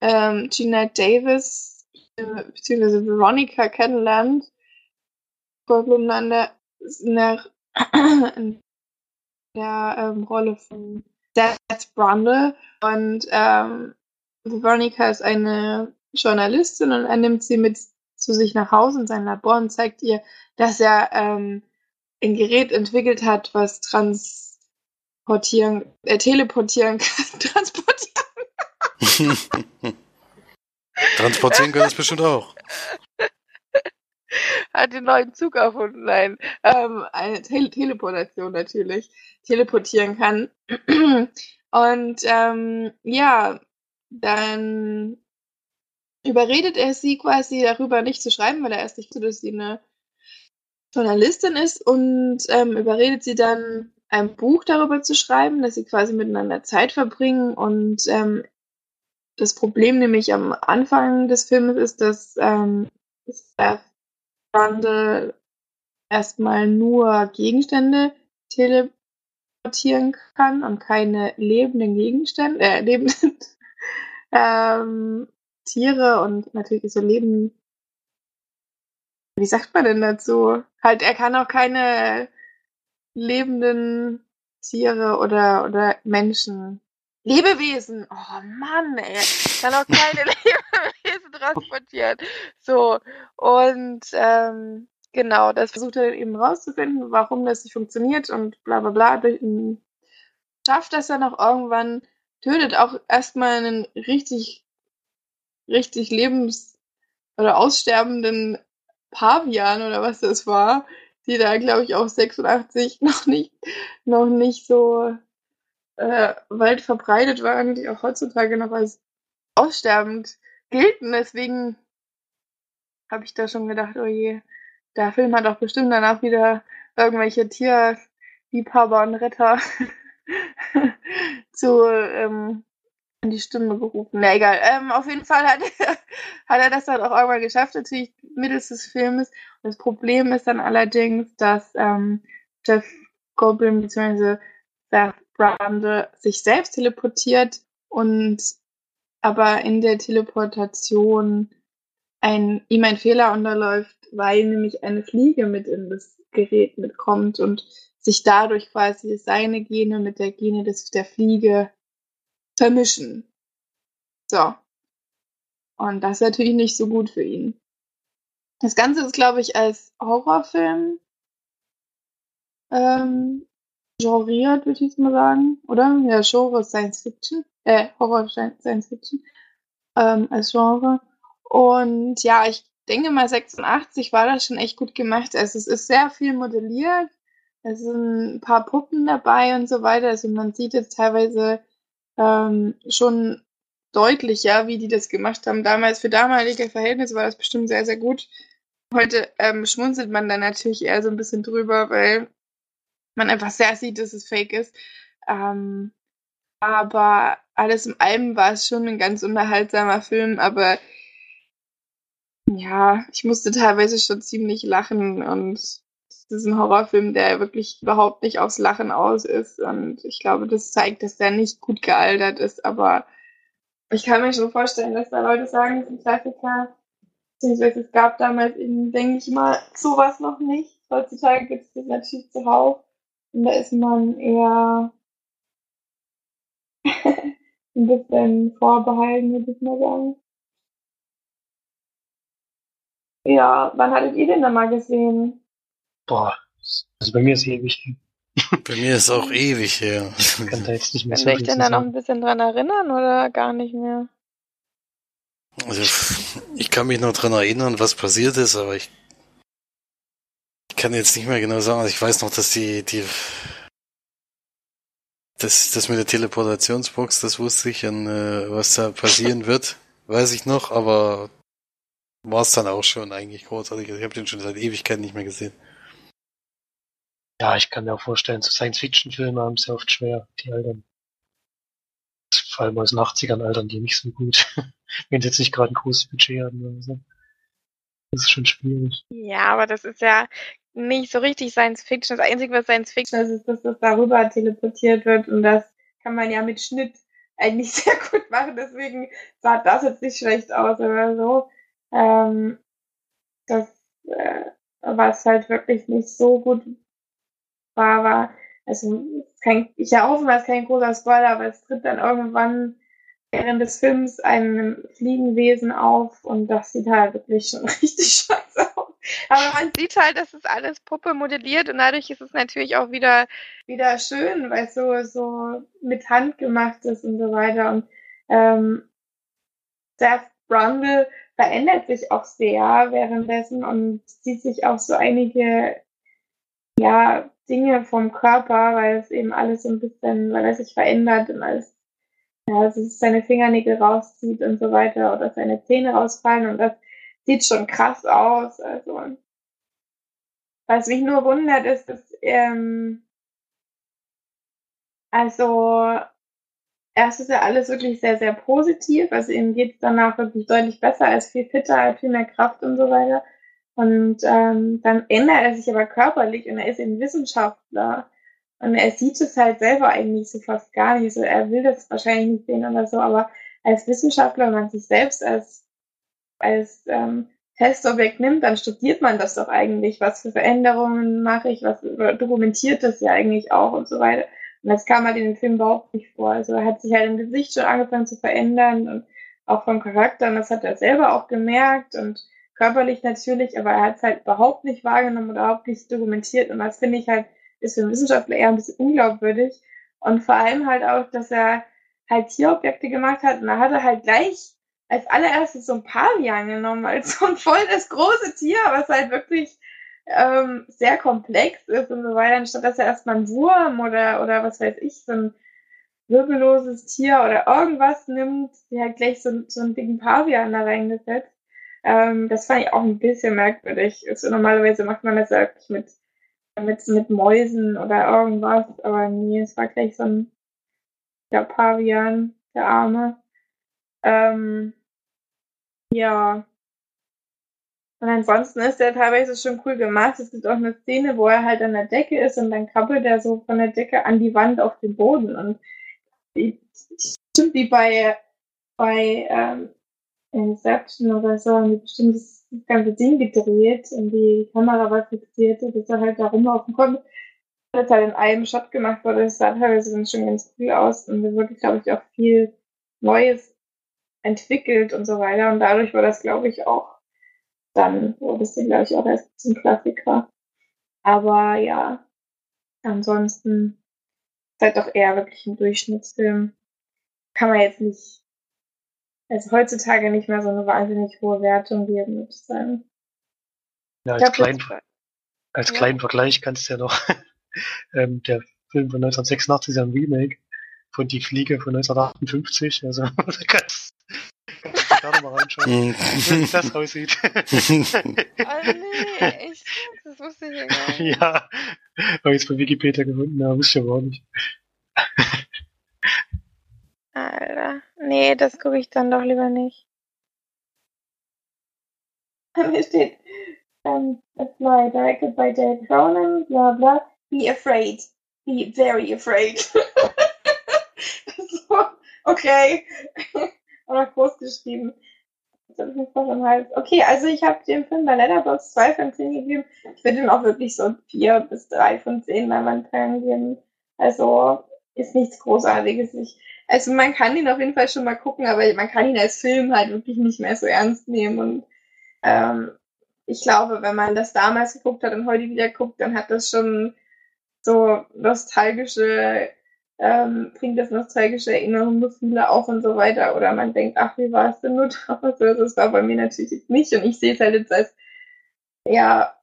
ähm, Jeanette Davis äh, bzw. Veronica kennenlernt. Goldblum dann der, in der, in der ähm, Rolle von Seth Brundle und ähm, Veronica ist eine Journalistin und er nimmt sie mit zu sich nach Hause in sein Labor und zeigt ihr, dass er ähm, ein Gerät entwickelt hat, was trans portieren, äh, teleportieren kann, transportieren. transportieren kann es bestimmt auch. Hat den neuen Zug erfunden, nein. Ähm, eine Tele Teleportation natürlich. Teleportieren kann. Und ähm, ja, dann überredet er sie quasi darüber nicht zu schreiben, weil er erst nicht so, dass sie eine Journalistin ist und ähm, überredet sie dann ein Buch darüber zu schreiben, dass sie quasi miteinander Zeit verbringen. Und ähm, das Problem nämlich am Anfang des Films ist, dass ähm, Seth Brundle erstmal nur Gegenstände teleportieren kann und keine lebenden Gegenstände, äh, lebenden ähm, Tiere und natürlich so Leben. Wie sagt man denn dazu? Halt, er kann auch keine lebenden Tiere oder, oder Menschen. Lebewesen! Oh Mann, ey. Kann auch keine Lebewesen transportieren. So. Und ähm, genau, das versucht er eben rauszufinden, warum das nicht funktioniert und bla bla bla. Schafft das dann auch irgendwann, tötet auch erstmal einen richtig, richtig lebens- oder aussterbenden Pavian oder was das war die da, glaube ich, auch 86 noch nicht, noch nicht so äh, weit verbreitet waren, die auch heutzutage noch als aussterbend gelten. Deswegen habe ich da schon gedacht, oh je, der Film hat auch bestimmt danach wieder irgendwelche Tierliebhaber und Retter zu ähm, in die Stimme gerufen. Na egal. Ähm, auf jeden Fall hat er, hat er das dann auch irgendwann geschafft, natürlich mittels des Filmes. Das Problem ist dann allerdings, dass ähm, Jeff Goldblum bzw. Seth Brundle sich selbst teleportiert und aber in der Teleportation ein, ihm ein Fehler unterläuft, weil nämlich eine Fliege mit in das Gerät mitkommt und sich dadurch quasi seine Gene mit der Gene des, der Fliege vermischen. So. Und das ist natürlich nicht so gut für ihn. Das Ganze ist, glaube ich, als Horrorfilm ähm, genriert, würde ich jetzt mal sagen, oder? Ja, Genre Science Fiction, äh, Horror Science Fiction ähm, als Genre. Und ja, ich denke mal 86 war das schon echt gut gemacht. Also es ist sehr viel modelliert. Es sind ein paar Puppen dabei und so weiter. Also man sieht jetzt teilweise ähm, schon deutlicher, wie die das gemacht haben. Damals, für damalige Verhältnisse war das bestimmt sehr, sehr gut. Heute ähm, schmunzelt man dann natürlich eher so ein bisschen drüber, weil man einfach sehr sieht, dass es fake ist. Ähm, aber alles in allem war es schon ein ganz unterhaltsamer Film, aber ja, ich musste teilweise schon ziemlich lachen und ein Horrorfilm, der wirklich überhaupt nicht aufs Lachen aus ist und ich glaube, das zeigt, dass der nicht gut gealtert ist, aber ich kann mir schon vorstellen, dass da Leute sagen, es ist ein Klassiker, beziehungsweise es gab damals eben, denke ich mal, sowas noch nicht. Heutzutage gibt es das natürlich zuhauf und da ist man eher ein bisschen vorbehalten, würde ich mal sagen. Ja, wann hattet ihr den denn mal gesehen? Boah, also bei mir ist ewig. Bei mir ist auch ewig her. Ich kann da jetzt nicht mehr so viel denn da noch ein bisschen dran erinnern oder gar nicht mehr? Also, ich kann mich noch dran erinnern, was passiert ist, aber ich, ich kann jetzt nicht mehr genau sagen. Also ich weiß noch, dass die, die, das, das mit der Teleportationsbox, das wusste ich, und äh, was da passieren wird, weiß ich noch, aber war es dann auch schon eigentlich großartig. Also ich habe den schon seit Ewigkeiten nicht mehr gesehen. Ja, ich kann mir auch vorstellen, so Science-Fiction-Filme haben es ja oft schwer, die altern. Vor allem aus den 80ern altern die nicht so gut. Wenn sie jetzt nicht gerade ein großes Budget haben oder so. Das ist schon schwierig. Ja, aber das ist ja nicht so richtig Science Fiction. Das Einzige, was Science Fiction ist, ist, dass das darüber teleportiert wird und das kann man ja mit Schnitt eigentlich sehr gut machen. Deswegen sah das jetzt nicht schlecht aus oder so. Ähm, das, äh, was halt wirklich nicht so gut war, war, also kein, ich ja hoffe, es ist kein großer Spoiler, aber es tritt dann irgendwann während des Films ein Fliegenwesen auf und das sieht halt wirklich schon richtig scheiße aus. Aber man sieht halt, dass es alles Puppe modelliert und dadurch ist es natürlich auch wieder, wieder schön, weil es so, so mit Hand gemacht ist und so weiter. Und ähm, Seth Brundle verändert sich auch sehr währenddessen und zieht sich auch so einige ja, Dinge vom Körper, weil es eben alles so ein bisschen, weil er sich verändert und alles, ja, also seine Fingernägel rauszieht und so weiter oder seine Zähne rausfallen und das sieht schon krass aus. Also, was mich nur wundert, ist, dass, ähm, also, erst ist ja alles wirklich sehr, sehr positiv. Also ihm geht es danach wirklich deutlich besser, er ist viel fitter, er hat viel mehr Kraft und so weiter. Und ähm, dann ändert er sich aber körperlich und er ist eben Wissenschaftler. Und er sieht es halt selber eigentlich so fast gar nicht. So, er will das wahrscheinlich nicht sehen oder so, aber als Wissenschaftler, wenn man sich selbst als, als ähm, Testobjekt nimmt, dann studiert man das doch eigentlich. Was für Veränderungen mache ich, was dokumentiert das ja eigentlich auch und so weiter. Und das kam halt in dem Film überhaupt nicht vor. Also er hat sich halt im Gesicht schon angefangen zu verändern und auch vom Charakter. Und das hat er selber auch gemerkt und körperlich natürlich, aber er hat es halt überhaupt nicht wahrgenommen oder überhaupt nicht dokumentiert. Und das finde ich halt, ist für einen Wissenschaftler eher ein bisschen unglaubwürdig. Und vor allem halt auch, dass er halt Tierobjekte gemacht hat und da hat er halt gleich als allererstes so ein Pavian genommen, als so ein voll das große Tier, was halt wirklich ähm, sehr komplex ist und so weiter, anstatt dass er erstmal einen Wurm oder, oder was weiß ich, so ein wirbelloses Tier oder irgendwas nimmt, der hat gleich so, so einen dicken Pavian da reingesetzt. Ähm, das fand ich auch ein bisschen merkwürdig. Also normalerweise macht man das wirklich mit, mit, mit Mäusen oder irgendwas, aber nee, es war gleich so ein der Pavian, der Arme. Ähm, ja. Und ansonsten ist der teilweise schon cool gemacht. Es gibt auch eine Szene, wo er halt an der Decke ist und dann krabbelt er so von der Decke an die Wand auf den Boden. Und stimmt wie bei, bei ähm, Inception oder so, und bestimmt das ganze Ding gedreht und die Kamera war fixiert, dass er halt da rumlaufen konnte. Das halt in einem Shot gemacht wurde, das sah teilweise dann schon ganz cool aus und da wurde, glaube ich, auch viel Neues entwickelt und so weiter. Und dadurch war das, glaube ich, auch dann wurde es, glaube ich, auch erst zum Klassiker. Aber ja, ansonsten ist halt doch eher wirklich ein Durchschnittsfilm. Kann man jetzt nicht, also heutzutage nicht mehr so eine wahnsinnig hohe Wertung geben, würde ich sagen. Ja, als, Ich glaub, klein, das- als ja. kleinen Vergleich kannst du ja noch ähm, der Film von 1986 ist ja ein Remake von Die Fliege von 1958. Also da kannst, kannst du gerne mal reinschauen, Mhm. wie das aussieht. Oh nee, echt? Das wusste ich ja gar nicht. ja, habe ich jetzt bei Wikipedia gefunden, aber wusste ich aber auch nicht. Alter. Nee, das gucke ich dann doch lieber nicht. Hier steht, um, a fly directed by Dave Cronin, bla bla. Be afraid. Be very afraid. so, okay. Oder groß geschrieben. Okay, also ich habe dem Film bei Letterboxd 2 von 10 gegeben. Ich würde ihm auch wirklich so 4 bis 3 von 10 bei meinen Teilen geben. Also ist nichts Großartiges. Ich also man kann ihn auf jeden Fall schon mal gucken, aber man kann ihn als Film halt wirklich nicht mehr so ernst nehmen. Und ähm, ich glaube, wenn man das damals geguckt hat und heute wieder guckt, dann hat das schon so nostalgische, ähm, bringt das nostalgische Erinnerungen, Gefühle auf und so weiter. Oder man denkt, ach, wie war es denn nur damals? Also, Das war bei mir natürlich jetzt nicht. Und ich sehe es halt jetzt als, ja,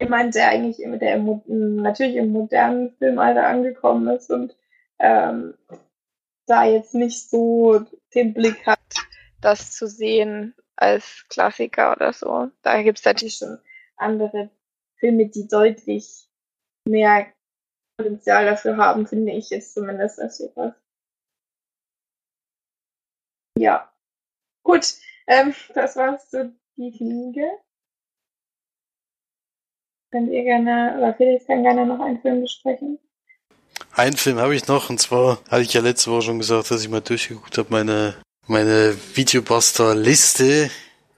jemand, der eigentlich im- der natürlich im modernen Filmalter angekommen ist und ähm, da jetzt nicht so den Blick hat, das zu sehen als Klassiker oder so. Da gibt es natürlich schon andere Filme, die deutlich mehr Potenzial dafür haben, finde ich jetzt zumindest als sowas. Ja. Gut, ähm, das war's zu die Fliege. Könnt ihr gerne, oder Felix kann gerne noch einen Film besprechen. Einen Film habe ich noch, und zwar hatte ich ja letzte Woche schon gesagt, dass ich mal durchgeguckt habe, meine, meine Videobuster-Liste,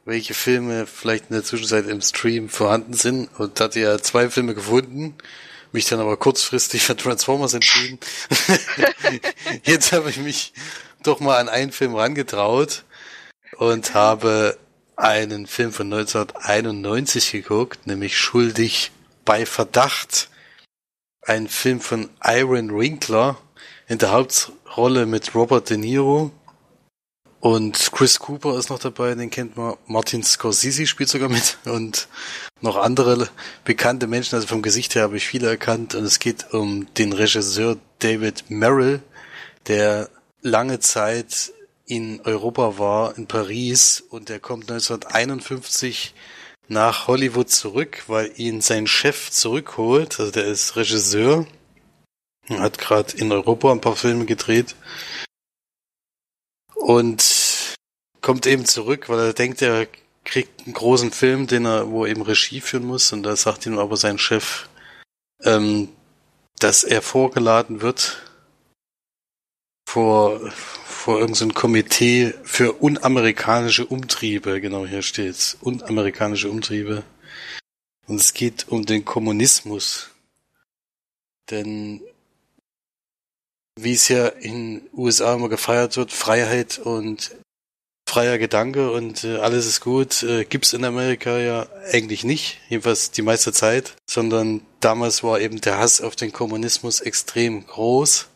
welche Filme vielleicht in der Zwischenzeit im Stream vorhanden sind. Und hatte ja zwei Filme gefunden, mich dann aber kurzfristig für Transformers entschieden. Jetzt habe ich mich doch mal an einen Film rangetraut und habe einen Film von 1991 geguckt, nämlich Schuldig bei Verdacht ein Film von Iron Winkler in der Hauptrolle mit Robert De Niro. Und Chris Cooper ist noch dabei, den kennt man. Martin Scorsese spielt sogar mit. Und noch andere bekannte Menschen, also vom Gesicht her habe ich viele erkannt. Und es geht um den Regisseur David Merrill, der lange Zeit in Europa war, in Paris. Und der kommt 1951 nach Hollywood zurück, weil ihn sein Chef zurückholt. Also der ist Regisseur. Hat gerade in Europa ein paar Filme gedreht. Und kommt eben zurück, weil er denkt, er kriegt einen großen Film, den er, wo er eben Regie führen muss. Und da sagt ihm aber sein Chef, ähm, dass er vorgeladen wird vor vor irgendein so Komitee für unamerikanische Umtriebe, genau hier steht's, unamerikanische Umtriebe. Und es geht um den Kommunismus. Denn wie es ja in USA immer gefeiert wird, Freiheit und freier Gedanke und äh, alles ist gut, äh, gibt's in Amerika ja eigentlich nicht, jedenfalls die meiste Zeit, sondern damals war eben der Hass auf den Kommunismus extrem groß.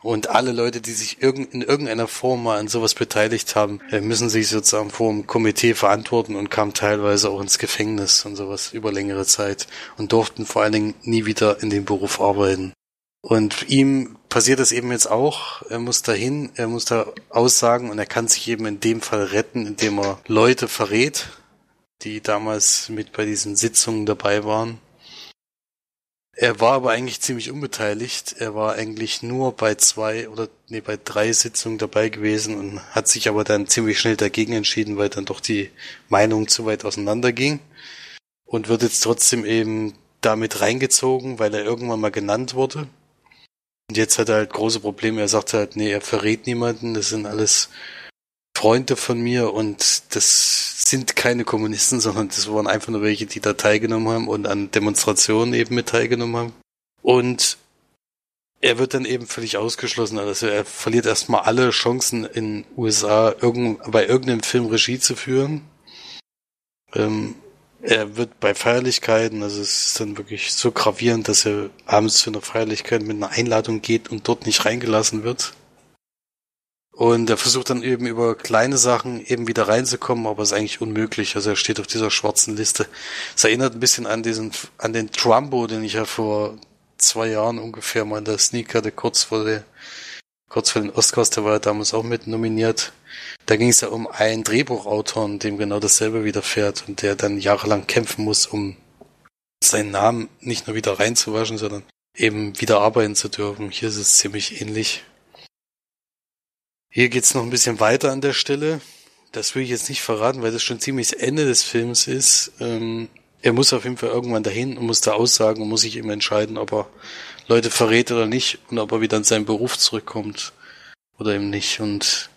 Und alle Leute, die sich irgend, in irgendeiner Form mal an sowas beteiligt haben, äh, müssen sich sozusagen vor dem Komitee verantworten und kamen teilweise auch ins Gefängnis und sowas über längere Zeit und durften vor allen Dingen nie wieder in dem Beruf arbeiten. Und ihm passiert es eben jetzt auch. Er muss dahin, er muss da aussagen und er kann sich eben in dem Fall retten, indem er Leute verrät, die damals mit bei diesen Sitzungen dabei waren. Er war aber eigentlich ziemlich unbeteiligt. Er war eigentlich nur bei zwei oder nee, bei drei Sitzungen dabei gewesen und hat sich aber dann ziemlich schnell dagegen entschieden, weil dann doch die Meinung zu weit auseinander ging. Und wird jetzt trotzdem eben damit reingezogen, weil er irgendwann mal genannt wurde. Und jetzt hat er halt große Probleme. Er sagt halt, nee, er verrät niemanden. Das sind alles Freunde von mir und das sind keine Kommunisten, sondern das waren einfach nur welche, die da teilgenommen haben und an Demonstrationen eben mit teilgenommen haben. Und er wird dann eben völlig ausgeschlossen. Also er verliert erstmal alle Chancen in USA irgend, bei irgendeinem Film Regie zu führen. Ähm, er wird bei Feierlichkeiten, also es ist dann wirklich so gravierend, dass er abends zu einer Feierlichkeit mit einer Einladung geht und dort nicht reingelassen wird. Und er versucht dann eben über kleine Sachen eben wieder reinzukommen, aber ist eigentlich unmöglich. Also er steht auf dieser schwarzen Liste. Es erinnert ein bisschen an diesen, an den Trumbo, den ich ja vor zwei Jahren ungefähr mal in der Sneak hatte, kurz vor der, kurz vor den Oscars, der war ja damals auch mit nominiert. Da ging es ja um einen Drehbuchautor, dem genau dasselbe widerfährt und der dann jahrelang kämpfen muss, um seinen Namen nicht nur wieder reinzuwaschen, sondern eben wieder arbeiten zu dürfen. Hier ist es ziemlich ähnlich. Hier geht's noch ein bisschen weiter an der Stelle. Das will ich jetzt nicht verraten, weil das schon ziemlich das Ende des Films ist. Ähm, er muss auf jeden Fall irgendwann dahin und muss da aussagen und muss sich eben entscheiden, ob er Leute verrät oder nicht und ob er wieder in seinen Beruf zurückkommt oder eben nicht. Und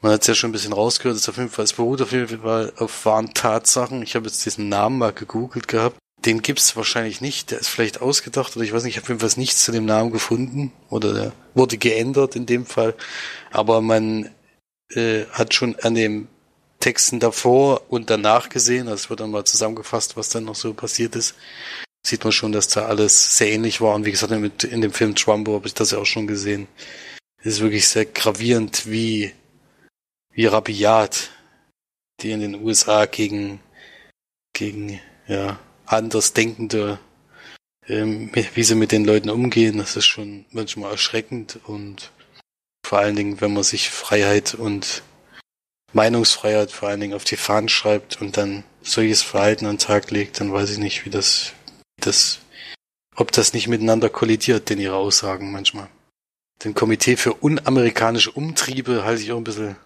man hat es ja schon ein bisschen rausgehört, es auf jeden Fall, es beruht auf jeden Fall auf wahren Tatsachen. Ich habe jetzt diesen Namen mal gegoogelt gehabt. Den gibt's wahrscheinlich nicht. Der ist vielleicht ausgedacht oder ich weiß nicht, ich habe jedenfalls nichts zu dem Namen gefunden oder der wurde geändert in dem Fall. Aber man äh, hat schon an dem Texten davor und danach gesehen, es wird dann mal zusammengefasst, was dann noch so passiert ist, sieht man schon, dass da alles sehr ähnlich war. Und wie gesagt, in dem Film Trumbo habe ich das ja auch schon gesehen. Es ist wirklich sehr gravierend, wie, wie rabiat die in den USA gegen, gegen, ja, Andersdenkende, ähm, wie sie mit den Leuten umgehen, das ist schon manchmal erschreckend und vor allen Dingen, wenn man sich Freiheit und Meinungsfreiheit vor allen Dingen auf die Fahnen schreibt und dann solches Verhalten an den Tag legt, dann weiß ich nicht, wie das, wie das, ob das nicht miteinander kollidiert, denn ihre Aussagen manchmal. Den Komitee für unamerikanische Umtriebe halte ich auch ein bisschen, ein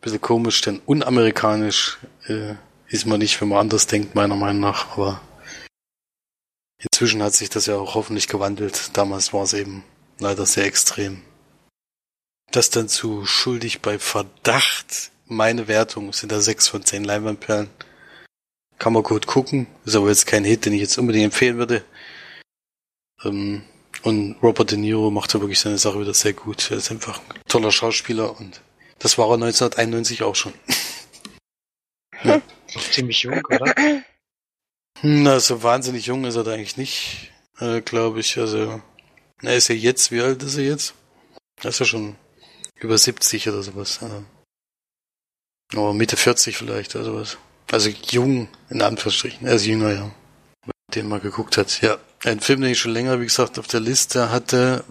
bisschen komisch, denn unamerikanisch äh, ist man nicht, wenn man anders denkt, meiner Meinung nach, aber inzwischen hat sich das ja auch hoffentlich gewandelt. Damals war es eben leider sehr extrem. Das dann zu schuldig bei Verdacht. Meine Wertung sind da sechs von zehn Leinwandperlen. Kann man gut gucken. Ist aber jetzt kein Hit, den ich jetzt unbedingt empfehlen würde. Ähm, und Robert De Niro macht da wirklich seine Sache wieder sehr gut. Er ist einfach ein toller Schauspieler und das war er 1991 auch schon. ja. Noch ziemlich jung, oder? Na, so wahnsinnig jung ist er da eigentlich nicht, äh, glaube ich. Also, er ist ja jetzt, wie alt ist er jetzt? Er ist ja schon über 70 oder sowas. Ja. Oh, Mitte 40 vielleicht oder sowas. Also jung, in Anführungsstrichen. Er ist jünger, ja. Den mal geguckt hat. Ja, ein Film, den ich schon länger, wie gesagt, auf der Liste hatte.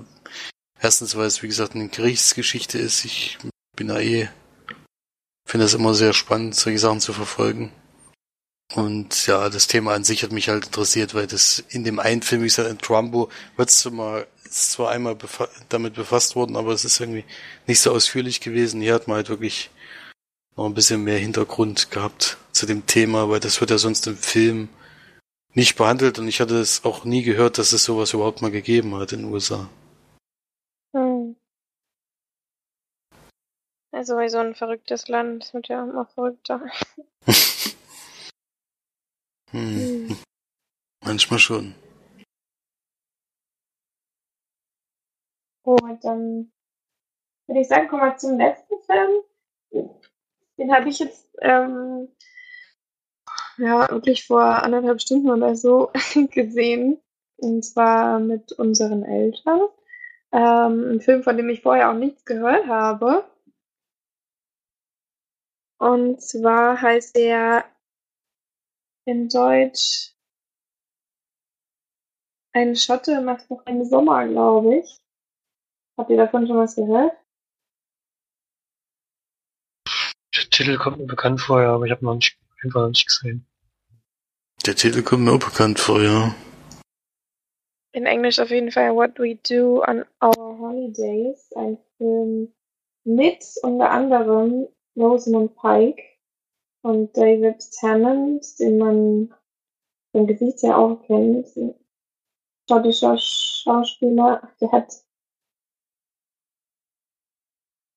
Erstens, weil es, wie gesagt, eine Gerichtsgeschichte ist. Ich bin da eh finde es immer sehr spannend, solche Sachen zu verfolgen. Und ja, das Thema an sich hat mich halt interessiert, weil das in dem einen Film, wie gesagt, in Trumbo, wird es zwar, einmal befa damit befasst worden, aber es ist irgendwie nicht so ausführlich gewesen. Hier hat man halt wirklich noch ein bisschen mehr Hintergrund gehabt zu dem Thema, weil das wird ja sonst im Film nicht behandelt und ich hatte es auch nie gehört, dass es sowas überhaupt mal gegeben hat in den USA. Hm. Also so ein verrücktes Land, das wird ja immer verrückter. hm. Manchmal schon. Und dann würde ich sagen, kommen wir zum letzten Film. Den habe ich jetzt ähm, ja wirklich vor anderthalb Stunden oder so gesehen. Und zwar mit unseren Eltern. Ähm, ein Film, von dem ich vorher auch nichts gehört habe. Und zwar heißt der in Deutsch Ein Schotte macht noch einen Sommer, glaube ich. Habt ihr davon schon was gehört? Der Titel kommt mir bekannt vor, ja, aber ich habe noch nicht, einfach noch nicht gesehen. Der Titel kommt mir auch bekannt vor, ja. in Englisch auf jeden Fall What We Do on Our Holidays, ein Film mit unter anderem Rosamund Pike und David Tennant, den man vom Gesicht ja auch kennt. Schottischer Schauspieler, der hat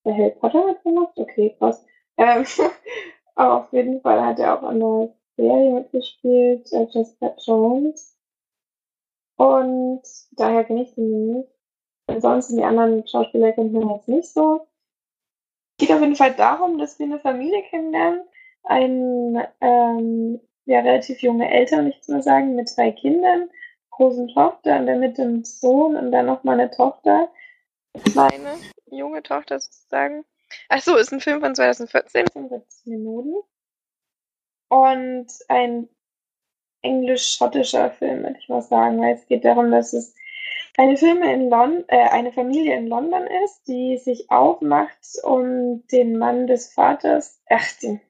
der Harry Potter mitgemacht? Okay, krass. Ähm, aber auf jeden Fall hat er auch an der Serie mitgespielt, äh, Jessica Jones. Und daher kenne ich ihn nicht. Ansonsten die anderen Schauspieler kennt man jetzt nicht so. Es geht auf jeden Fall darum, dass wir eine Familie kennenlernen. Ein ähm, ja, relativ junge Eltern, nicht zu sagen, mit drei Kindern, großen Tochter und der mit dem Sohn und dann noch mal eine Tochter. Kleine, junge Tochter sozusagen. Ach so, ist ein Film von 2014, 75 Minuten. Und ein englisch-schottischer Film, würde ich mal sagen, weil es geht darum, dass es eine, Lon äh, eine Familie in London ist, die sich aufmacht, um den Mann des Vaters, ach, den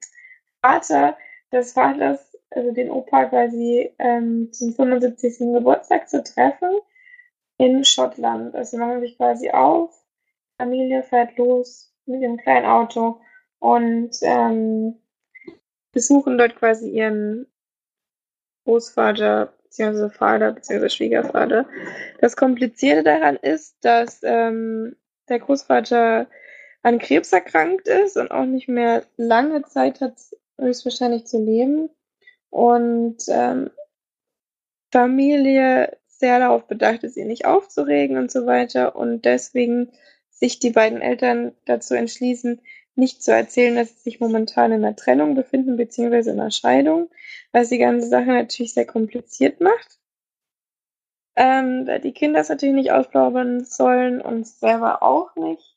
Vater des Vaters, also den Opa quasi ähm, zum 75. Geburtstag zu treffen in Schottland. Also machen sich quasi auf, Familie fährt los mit dem kleinen Auto und ähm, besuchen dort quasi ihren Großvater bzw. Vater bzw. Schwiegervater. Das Komplizierte daran ist, dass ähm, der Großvater an Krebs erkrankt ist und auch nicht mehr lange Zeit hat, höchstwahrscheinlich zu leben. Und ähm, Familie sehr darauf bedacht ist, ihn nicht aufzuregen und so weiter. Und deswegen sich die beiden Eltern dazu entschließen, nicht zu erzählen, dass sie sich momentan in einer Trennung befinden, beziehungsweise in einer Scheidung, was die ganze Sache natürlich sehr kompliziert macht. Ähm, da die Kinder es natürlich nicht ausplaudern sollen und selber auch nicht.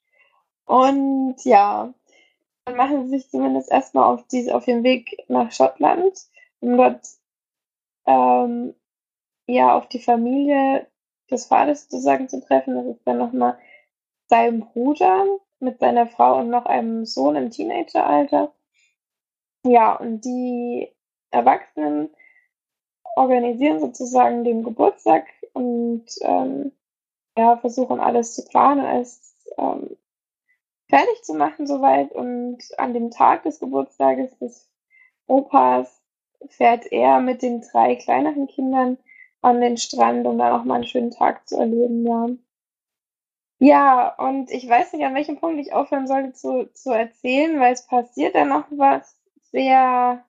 Und ja, dann machen sie sich zumindest erstmal auf, diese, auf den Weg nach Schottland, um dort ähm, ja auf die Familie des Vaters sozusagen zu treffen. Das ist dann nochmal sein Bruder mit seiner Frau und noch einem Sohn im Teenageralter. Ja, und die Erwachsenen organisieren sozusagen den Geburtstag und ähm, ja, versuchen alles zu planen, alles ähm, fertig zu machen soweit. Und an dem Tag des Geburtstages des Opas fährt er mit den drei kleineren Kindern an den Strand, um da noch mal einen schönen Tag zu erleben, ja. Ja, und ich weiß nicht, an welchem Punkt ich aufhören sollte zu, zu erzählen, weil es passiert dann noch was sehr,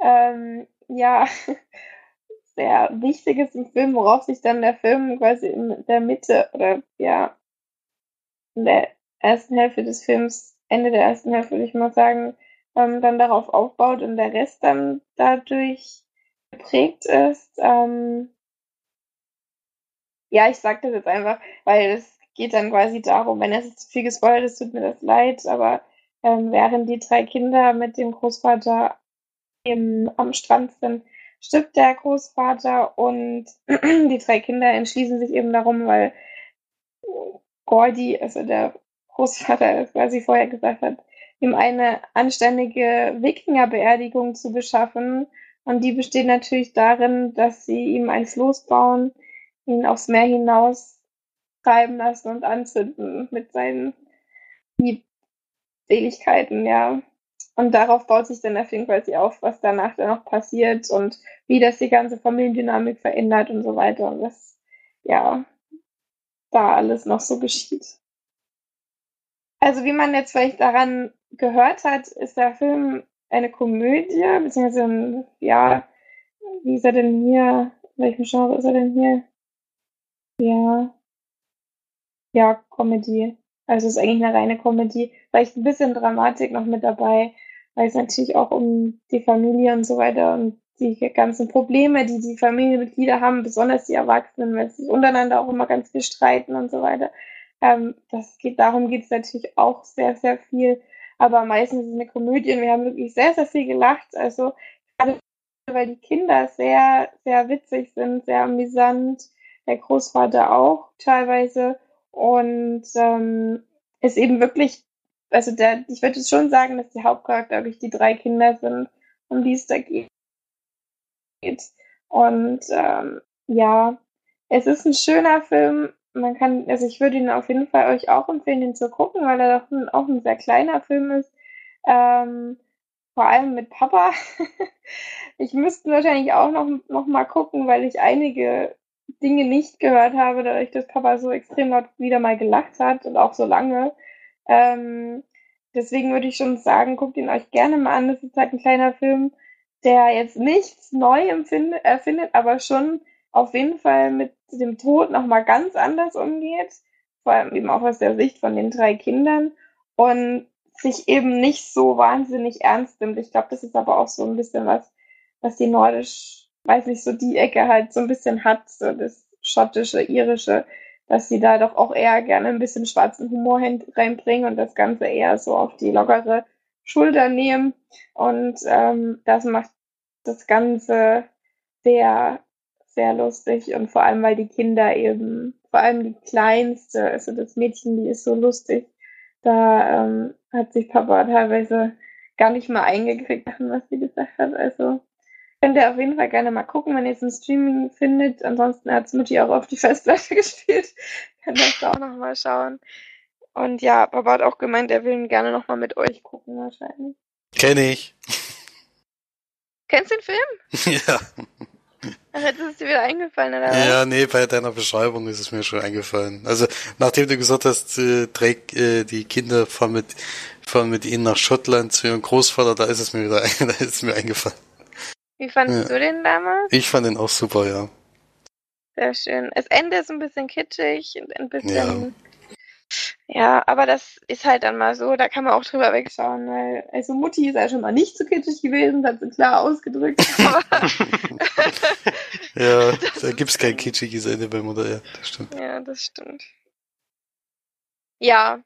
ähm, ja, sehr Wichtiges im Film, worauf sich dann der Film quasi in der Mitte oder ja, in der ersten Hälfte des Films, Ende der ersten Hälfte würde ich mal sagen, ähm, dann darauf aufbaut und der Rest dann dadurch geprägt ist. Ähm, ja, ich sage das jetzt einfach, weil es geht dann quasi darum, wenn es zu viel gespoilert ist, tut mir das leid, aber ähm, während die drei Kinder mit dem Großvater im, am Strand sind, stirbt der Großvater und die drei Kinder entschließen sich eben darum, weil Gordy, also der Großvater, quasi vorher gesagt hat, ihm eine anständige Wikingerbeerdigung zu beschaffen. Und die besteht natürlich darin, dass sie ihm ein Floß bauen, ihn aufs Meer hinaus treiben lassen und anzünden mit seinen Seligkeiten, ja. Und darauf baut sich dann der Film quasi auf, was danach dann noch passiert und wie das die ganze Familiendynamik verändert und so weiter und was, ja, da alles noch so geschieht. Also wie man jetzt vielleicht daran gehört hat, ist der Film eine Komödie, beziehungsweise ein, ja, wie ist er denn hier? In welchem Genre ist er denn hier? Ja, ja, Comedy. Also es ist eigentlich eine reine Comedy. Vielleicht ein bisschen Dramatik noch mit dabei, weil es natürlich auch um die Familie und so weiter und die ganzen Probleme, die die Familienmitglieder haben, besonders die Erwachsenen, weil sie sich untereinander auch immer ganz viel streiten und so weiter. Ähm, das geht, darum geht es natürlich auch sehr, sehr viel. Aber meistens ist es eine Komödie und wir haben wirklich sehr, sehr viel gelacht. Also gerade weil die Kinder sehr, sehr witzig sind, sehr amüsant. Der Großvater auch teilweise. Und ähm, ist eben wirklich, also der, ich würde schon sagen, dass die Hauptcharakter wirklich die drei Kinder sind, um die es da geht. Und ähm, ja, es ist ein schöner Film. Man kann, also ich würde ihn auf jeden Fall euch auch empfehlen, ihn zu gucken, weil er doch ein, auch ein sehr kleiner Film ist. Ähm, vor allem mit Papa. ich müsste wahrscheinlich auch noch, noch mal gucken, weil ich einige Dinge nicht gehört habe, dadurch, dass Papa so extrem laut wieder mal gelacht hat und auch so lange. Ähm, deswegen würde ich schon sagen, guckt ihn euch gerne mal an. Das ist halt ein kleiner Film, der jetzt nichts neu erfindet, aber schon auf jeden Fall mit dem Tod nochmal ganz anders umgeht. Vor allem eben auch aus der Sicht von den drei Kindern. Und sich eben nicht so wahnsinnig ernst nimmt. Ich glaube, das ist aber auch so ein bisschen was, was die nordisch, weiß nicht, so die Ecke halt so ein bisschen hat, so das schottische, irische, dass sie da doch auch eher gerne ein bisschen schwarzen Humor reinbringen und das Ganze eher so auf die lockere Schulter nehmen. Und ähm, das macht das Ganze sehr, sehr lustig und vor allem, weil die Kinder eben, vor allem die Kleinste, also das Mädchen, die ist so lustig. Da ähm, hat sich Papa teilweise gar nicht mal eingekriegt, was sie gesagt hat. Also könnt ihr auf jeden Fall gerne mal gucken, wenn ihr es im Streaming findet. Ansonsten hat es Mutti auch auf die Festplatte gespielt. Könnt ihr da auch noch mal schauen. Und ja, Papa hat auch gemeint, er will ihn gerne noch mal mit euch gucken wahrscheinlich. Kenn ich. Kennst du den Film? ja. Ach, jetzt ist es dir wieder eingefallen, oder was? Ja, nee, bei deiner Beschreibung ist es mir schon eingefallen. Also, nachdem du gesagt hast, äh, trägt äh, die Kinder fahren mit, fahren mit ihnen nach Schottland zu ihrem Großvater, da ist es mir wieder da ist es mir eingefallen. Wie fandest ja. du den damals? Ich fand den auch super, ja. Sehr schön. Das Ende ist ein bisschen kitschig, ein bisschen ja. Ja, aber das ist halt dann mal so, da kann man auch drüber wegschauen, weil, also Mutti ist ja schon mal nicht so kitschig gewesen, hat sie klar ausgedrückt. ja, da gibt's kein kitschiges Ende bei Mutter, ja, das stimmt. Ja, das stimmt. Ja.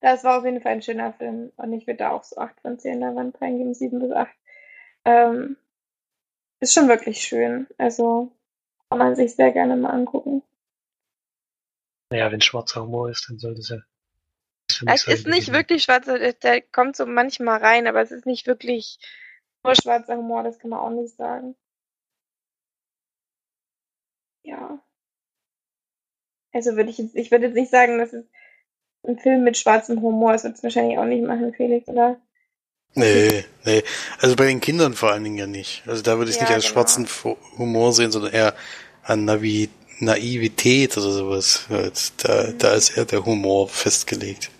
Das war auf jeden Fall ein schöner Film und ich würde da auch so 8 von 10 der Wand reingeben, 7 bis 8. Ähm, ist schon wirklich schön, also kann man sich sehr gerne mal angucken. Naja, wenn schwarzer Humor ist, dann sollte es ja. Es ist nicht wirklich schwarzer, der kommt so manchmal rein, aber es ist nicht wirklich nur schwarzer Humor, das kann man auch nicht sagen. Ja. Also würde ich jetzt, ich würde jetzt nicht sagen, dass es ein Film mit schwarzem Humor ist, wird es wahrscheinlich auch nicht machen, Felix, oder? Nee, nee. Also bei den Kindern vor allen Dingen ja nicht. Also da würde ich ja, nicht als genau. schwarzen Humor sehen, sondern eher an Navi Naivität oder sowas. Da, da ist eher der Humor festgelegt.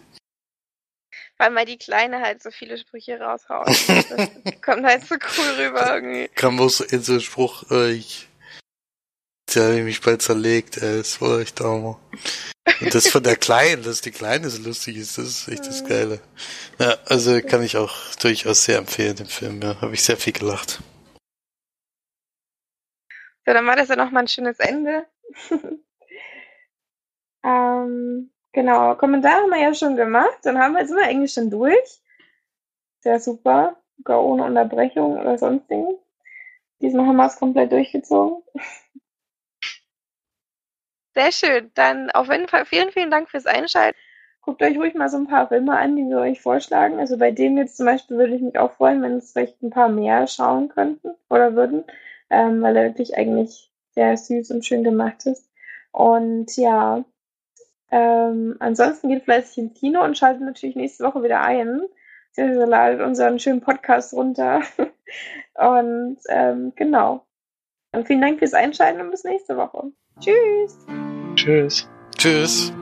Weil mal die Kleine halt so viele Sprüche raushaut. das kommt halt so cool rüber irgendwie. Kam so in so einen Spruch, äh, ich, der hat mich bald zerlegt, ey, das war echt Hammer. Und das von der Kleinen, dass die Kleine so lustig ist, das ist echt das. Geile. Ja, also kann ich auch durchaus sehr empfehlen, den Film, ja. Habe ich sehr viel gelacht. So, dann war das ja nochmal ein schönes Ende. ähm, genau, Kommentare haben wir ja schon gemacht. Dann haben wir jetzt immer eigentlich schon durch. Sehr super. Gar ohne Unterbrechung oder sonstigen. Diesmal haben wir es komplett durchgezogen. Sehr schön. Dann auf jeden Fall vielen, vielen Dank fürs Einschalten. Guckt euch ruhig mal so ein paar Filme an, die wir euch vorschlagen. Also bei dem jetzt zum Beispiel würde ich mich auch freuen, wenn es vielleicht ein paar mehr schauen könnten oder würden, ähm, weil er wirklich eigentlich sehr süß und schön gemacht ist. Und ja, ähm, ansonsten geht fleißig ins Kino und schaltet natürlich nächste Woche wieder ein. Sie ladet unseren schönen Podcast runter. und ähm, genau. Und vielen Dank fürs Einschalten und bis nächste Woche. Tschüss. Tschüss. Tschüss.